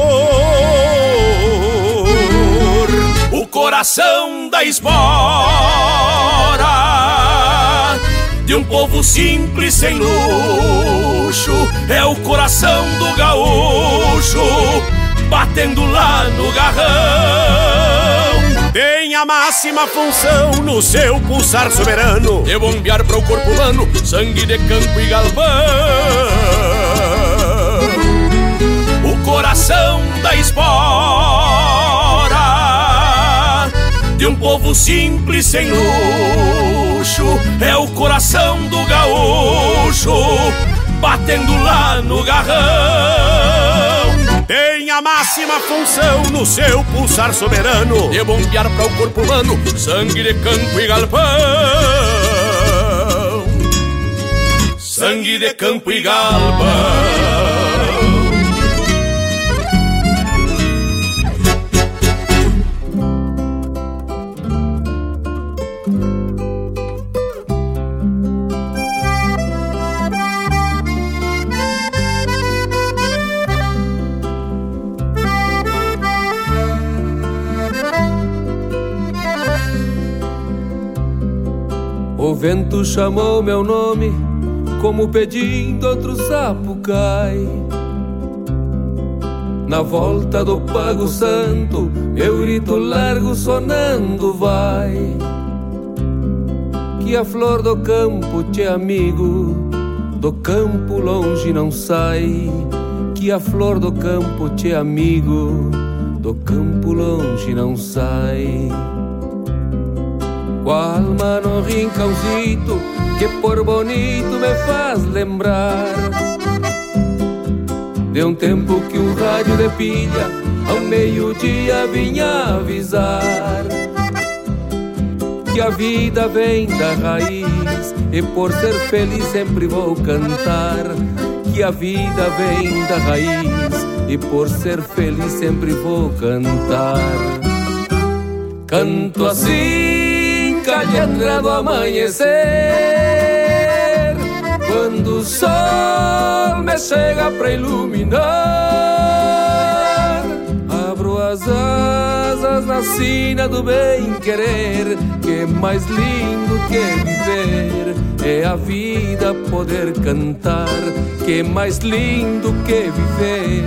O coração da espora de um povo simples sem luxo é o coração do gaúcho batendo lá no garrão. Máxima função no seu pulsar soberano de bombear para o corpo humano sangue de campo e galpão. O coração da espora de um povo simples sem luxo é o coração do gaúcho batendo lá no garrão. Tem a máxima função no seu pulsar soberano de bombear para o corpo humano sangue de campo e galpão. Sangue de campo e galpão. Vento chamou meu nome, como pedindo outro sapo cai. Na volta do Pago Santo, meu grito largo sonando vai. Que a flor do campo te amigo, do campo longe não sai. Que a flor do campo te amigo, do campo longe não sai. Com a alma no rincãozito que por bonito me faz lembrar. De um tempo que um rádio de pilha ao meio-dia vinha avisar Que a vida vem da raiz e por ser feliz sempre vou cantar. Que a vida vem da raiz e por ser feliz sempre vou cantar. Canto assim calhandra do amanhecer. Quando o sol me chega pra iluminar Abro as asas na na sina do bem querer, que mais lindo que viver. É a vida poder cantar, que mais lindo que viver.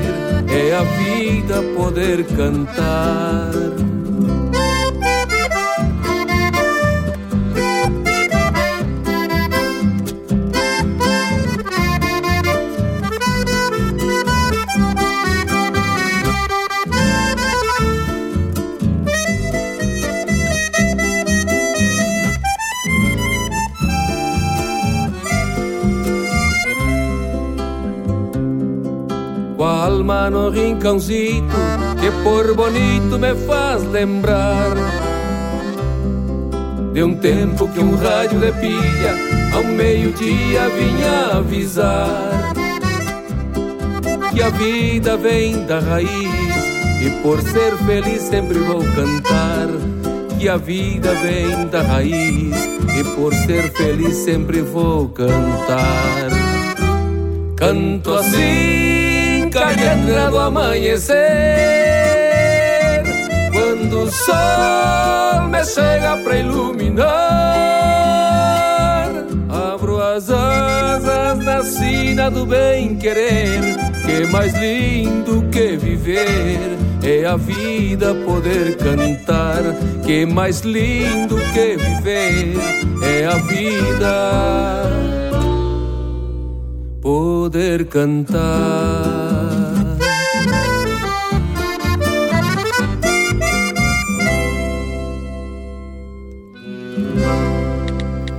É a vida poder cantar. No rincãozito que por bonito me faz lembrar de um tempo que um rádio de pilha ao meio-dia vinha avisar que a vida vem da raiz e por ser feliz sempre vou cantar que a vida vem da raiz e por ser feliz sempre vou cantar. Canto assim calhandra do amanhecer. Quando o sol me chega pra iluminar Abro as asas na sina do bem querer Que mais lindo que viver é a vida poder cantar. Que mais lindo que viver é a vida poder cantar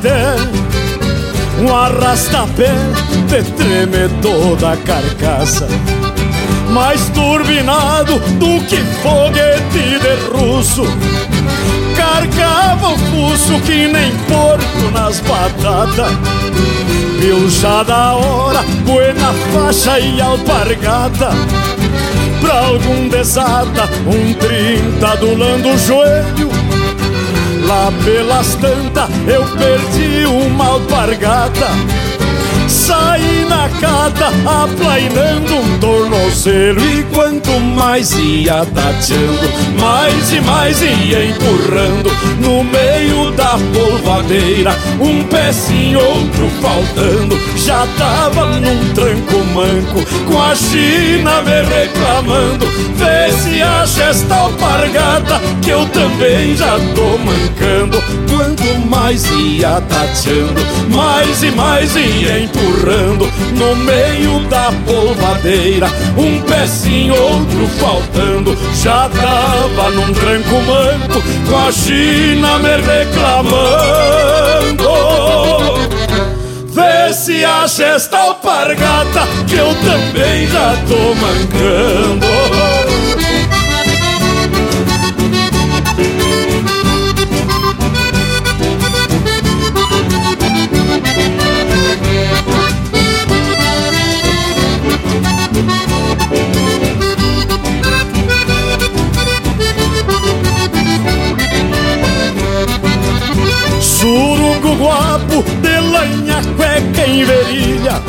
Caibaté. Um arrasta-pé de treme toda a carcaça. Mais turbinado do que foguete de russo. Carcava o fuso que nem porco nas batatas. Viu já da hora, buena faixa e alpargata pra algum desata, um trinta adulando o joelho Lá pelas tantas eu perdi uma alpargata Saí na cata aplainando um tornozelo. E quanto mais ia tateando Mais e mais ia empurrando. No meio da polvadeira Um pezinho, outro faltando. Já tava num tranco manco Com a China me reclamando. Vê se acha esta alpargata Que eu também já tô mancando. Quanto mais ia tateando Mais e mais ia empurrando no meio da polvadeira. Um pezinho, outro faltando, já tava num tranco manco, com a China me reclamando. Vê se acha esta alpargata que eu também já tô mancando. Guapo de lanha, cueca em verilha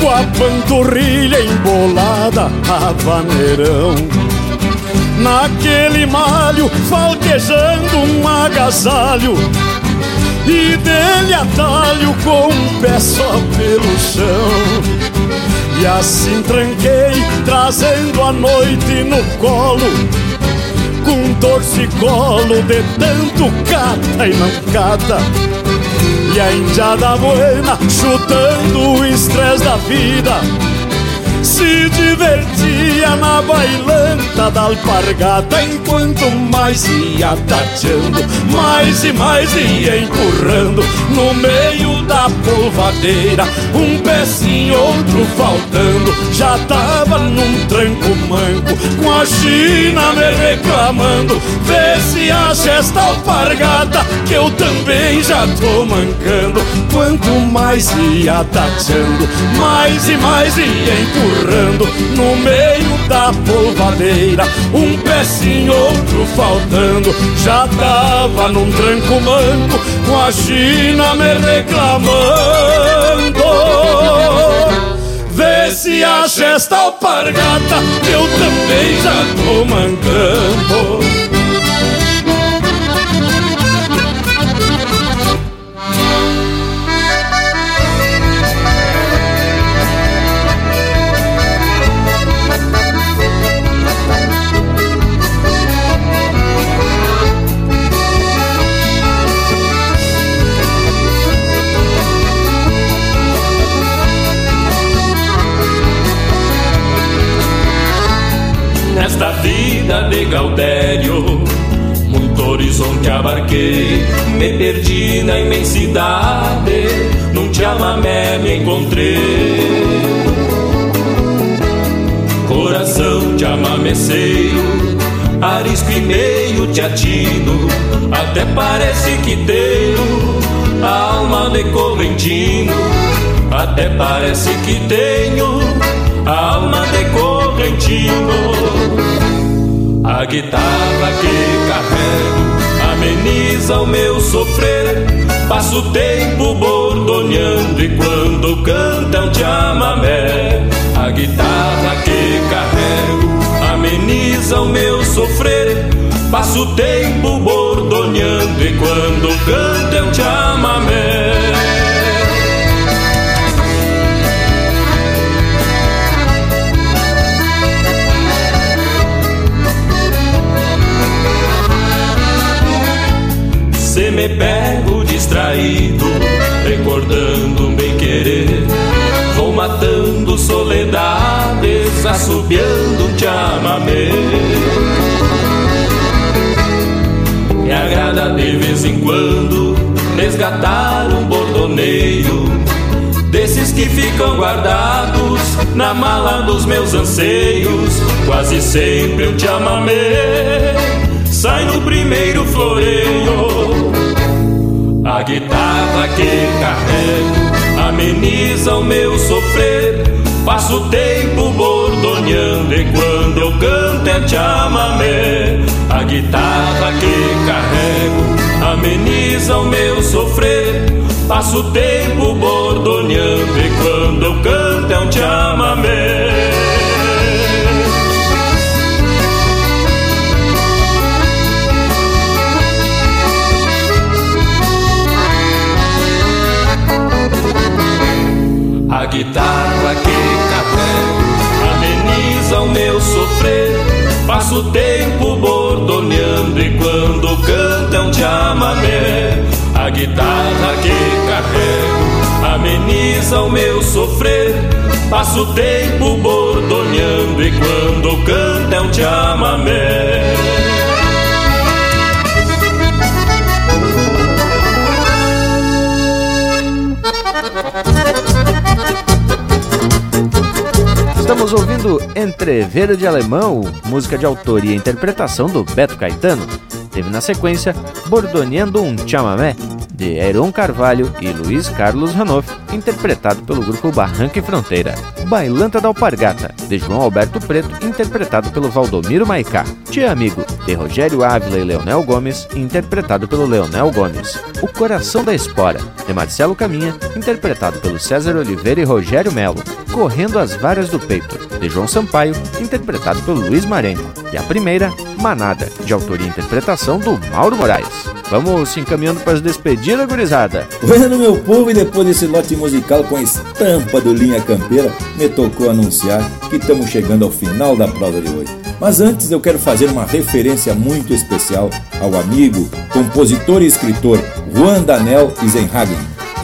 Com a panturrilha embolada a vaneirão Naquele malho falquejando um agasalho E dele atalho com um pé só pelo chão E assim tranquei, trazendo a noite no colo com torcicolo de tanto cata e não cata. E a indiada buena chutando o estresse da vida se divertia na bailanta da alpargata Enquanto mais ia tateando, mais e mais ia empurrando No meio da polvadeira, um pezinho, outro faltando. Já tava num tranco manco, com a China me reclamando. Vê se acha esta alpargata, que eu também já tô mancando. Quanto mais ia tateando, mais e mais ia empurrando. No meio da polvadeira, um pezinho, outro faltando. Já tava num tranco manco, com a China me reclamando. Vê se acha esta alpargata, eu também já tô mancando. Vida de Gaudério, muito horizonte abarquei, me perdi na imensidade, num chamamé me encontrei. Coração chamameceiro, arisco e meio te atino, até parece que tenho a alma de correntino, até parece que tenho a alma de correntino. A guitarra que carrego ameniza o meu sofrer. Passo o tempo bordoneando e quando canta é um chamamé. A guitarra que carrego ameniza o meu sofrer. Passo o tempo bordoneando e quando canta é um chamamé. Me pego distraído, recordando bem querer, vou matando soledades, assobiando um chamamé. Me agrada de vez em quando resgatar um bordoneio desses que ficam guardados na mala dos meus anseios. Quase sempre um chamamé sai no primeiro floreio. A guitarra que carrego ameniza o meu sofrer. Passo o tempo bordoneando e quando eu canto é chamamé. A guitarra que carrego ameniza o meu sofrer. Passo o tempo bordoneando e quando eu canto é um chamamé. Guitarra que carrego ameniza o meu sofrer. Passo o tempo bordoneando e quando canto é um chamamé. A guitarra que carrego ameniza o meu sofrer. Passo o tempo bordoneando e quando canto é um chamamé. <laughs> Estamos ouvindo Entreveiro de Alemão, música de autoria e interpretação do Beto Caetano. Teve na sequência Bordoneando um Chamamé, de Heron Carvalho e Luiz Carlos Ranoff, interpretado pelo grupo Barranca e Fronteira. Bailanta da Alpargata, de João Alberto Preto, interpretado pelo Valdomiro Maicá. Tia Amigo, de Rogério Ávila e Leonel Gomes, interpretado pelo Leonel Gomes. O Coração da Espora, de Marcelo Caminha, interpretado pelo César Oliveira e Rogério Melo. Correndo as Varas do Peito, de João Sampaio, interpretado pelo Luiz Marenco. E a primeira, Manada, de autoria e interpretação do Mauro Moraes. Vamos se encaminhando para as despedidas, gurizada. Bueno, meu povo, e depois desse lote musical com a estampa do Linha Campeira, me tocou anunciar que estamos chegando ao final da prosa de hoje. Mas antes eu quero fazer uma referência muito especial ao amigo, compositor e escritor Juan Danel Isenhagen,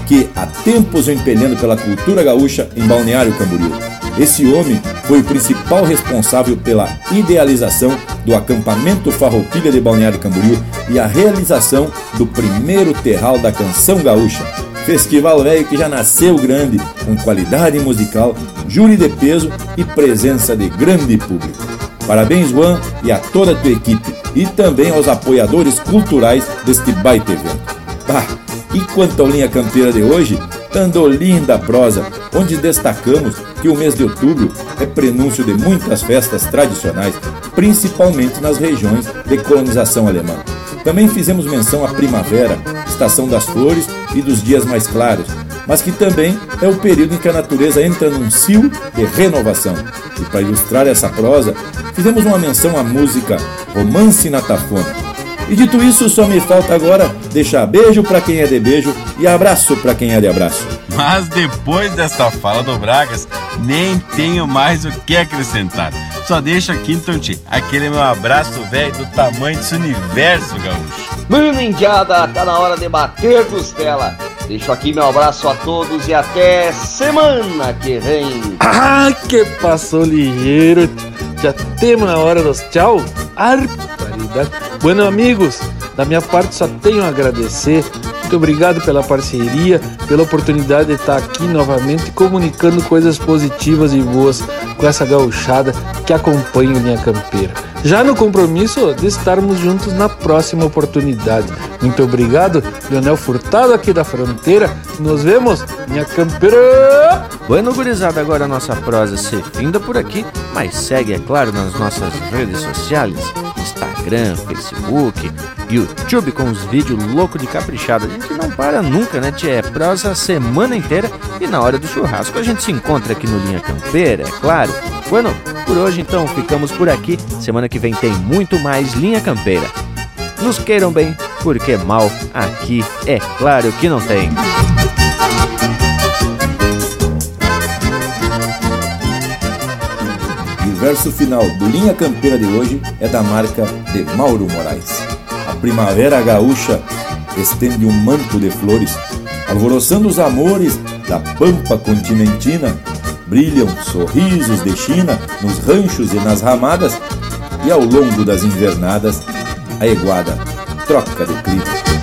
que há tempos vem peleando pela cultura gaúcha em Balneário Camboriú. Esse homem foi o principal responsável pela idealização do acampamento Farroupilha de Balneário Camboriú e a realização do primeiro terral da canção gaúcha, Festival velho que já nasceu grande, com qualidade musical, júri de peso e presença de grande público. Parabéns, Juan, e a toda a tua equipe, e também aos apoiadores culturais deste baita evento. Bah, e quanto ao Linha Campeira de hoje, andou linda prosa, onde destacamos que o mês de outubro é prenúncio de muitas festas tradicionais, principalmente nas regiões de colonização alemã. Também fizemos menção à primavera, estação das flores e dos dias mais claros, mas que também é o período em que a natureza entra num cio de renovação. E para ilustrar essa prosa, fizemos uma menção à música Romance na Tafona, e dito isso, só me falta agora deixar beijo para quem é de beijo e abraço para quem é de abraço. Mas depois dessa fala do Bragas, nem tenho mais o que acrescentar. Só deixo aqui então, tio, aquele meu abraço velho do tamanho desse universo, gaúcho. Mano, indiada, tá na hora de bater costela. Deixo aqui meu abraço a todos e até semana que vem. <coughs> Ah, que passou ligeiro. Já temos na hora dos tchau. Arparidade. Bueno, amigos, da minha parte só tenho a agradecer. Muito obrigado pela parceria, pela oportunidade de estar aqui novamente comunicando coisas positivas e boas com essa gauchada que acompanha o Linha Campeira. Já no compromisso de estarmos juntos na próxima oportunidade. Muito obrigado, Leonel Furtado aqui da Fronteira. Nos vemos, Linha Campeira! Bueno, gurizada, agora a nossa prosa se finda por aqui, mas segue, é claro, nas nossas redes sociais. Instagram, Facebook, YouTube com os vídeos loucos de caprichado. A gente não para nunca, né? Tia? É prosa a semana inteira e na hora do churrasco a gente se encontra aqui no Linha Campeira, é claro. Bueno, por hoje então ficamos por aqui. Semana que vem tem muito mais Linha Campeira. Nos queiram bem, porque mal aqui é claro que não tem. Verso final do Linha Campeira de hoje é da marca de Mauro Moraes. A primavera gaúcha estende um manto de flores, alvoroçando os amores da pampa continentina. Brilham sorrisos de China nos ranchos e nas ramadas, e ao longo das invernadas, a eguada troca de clima.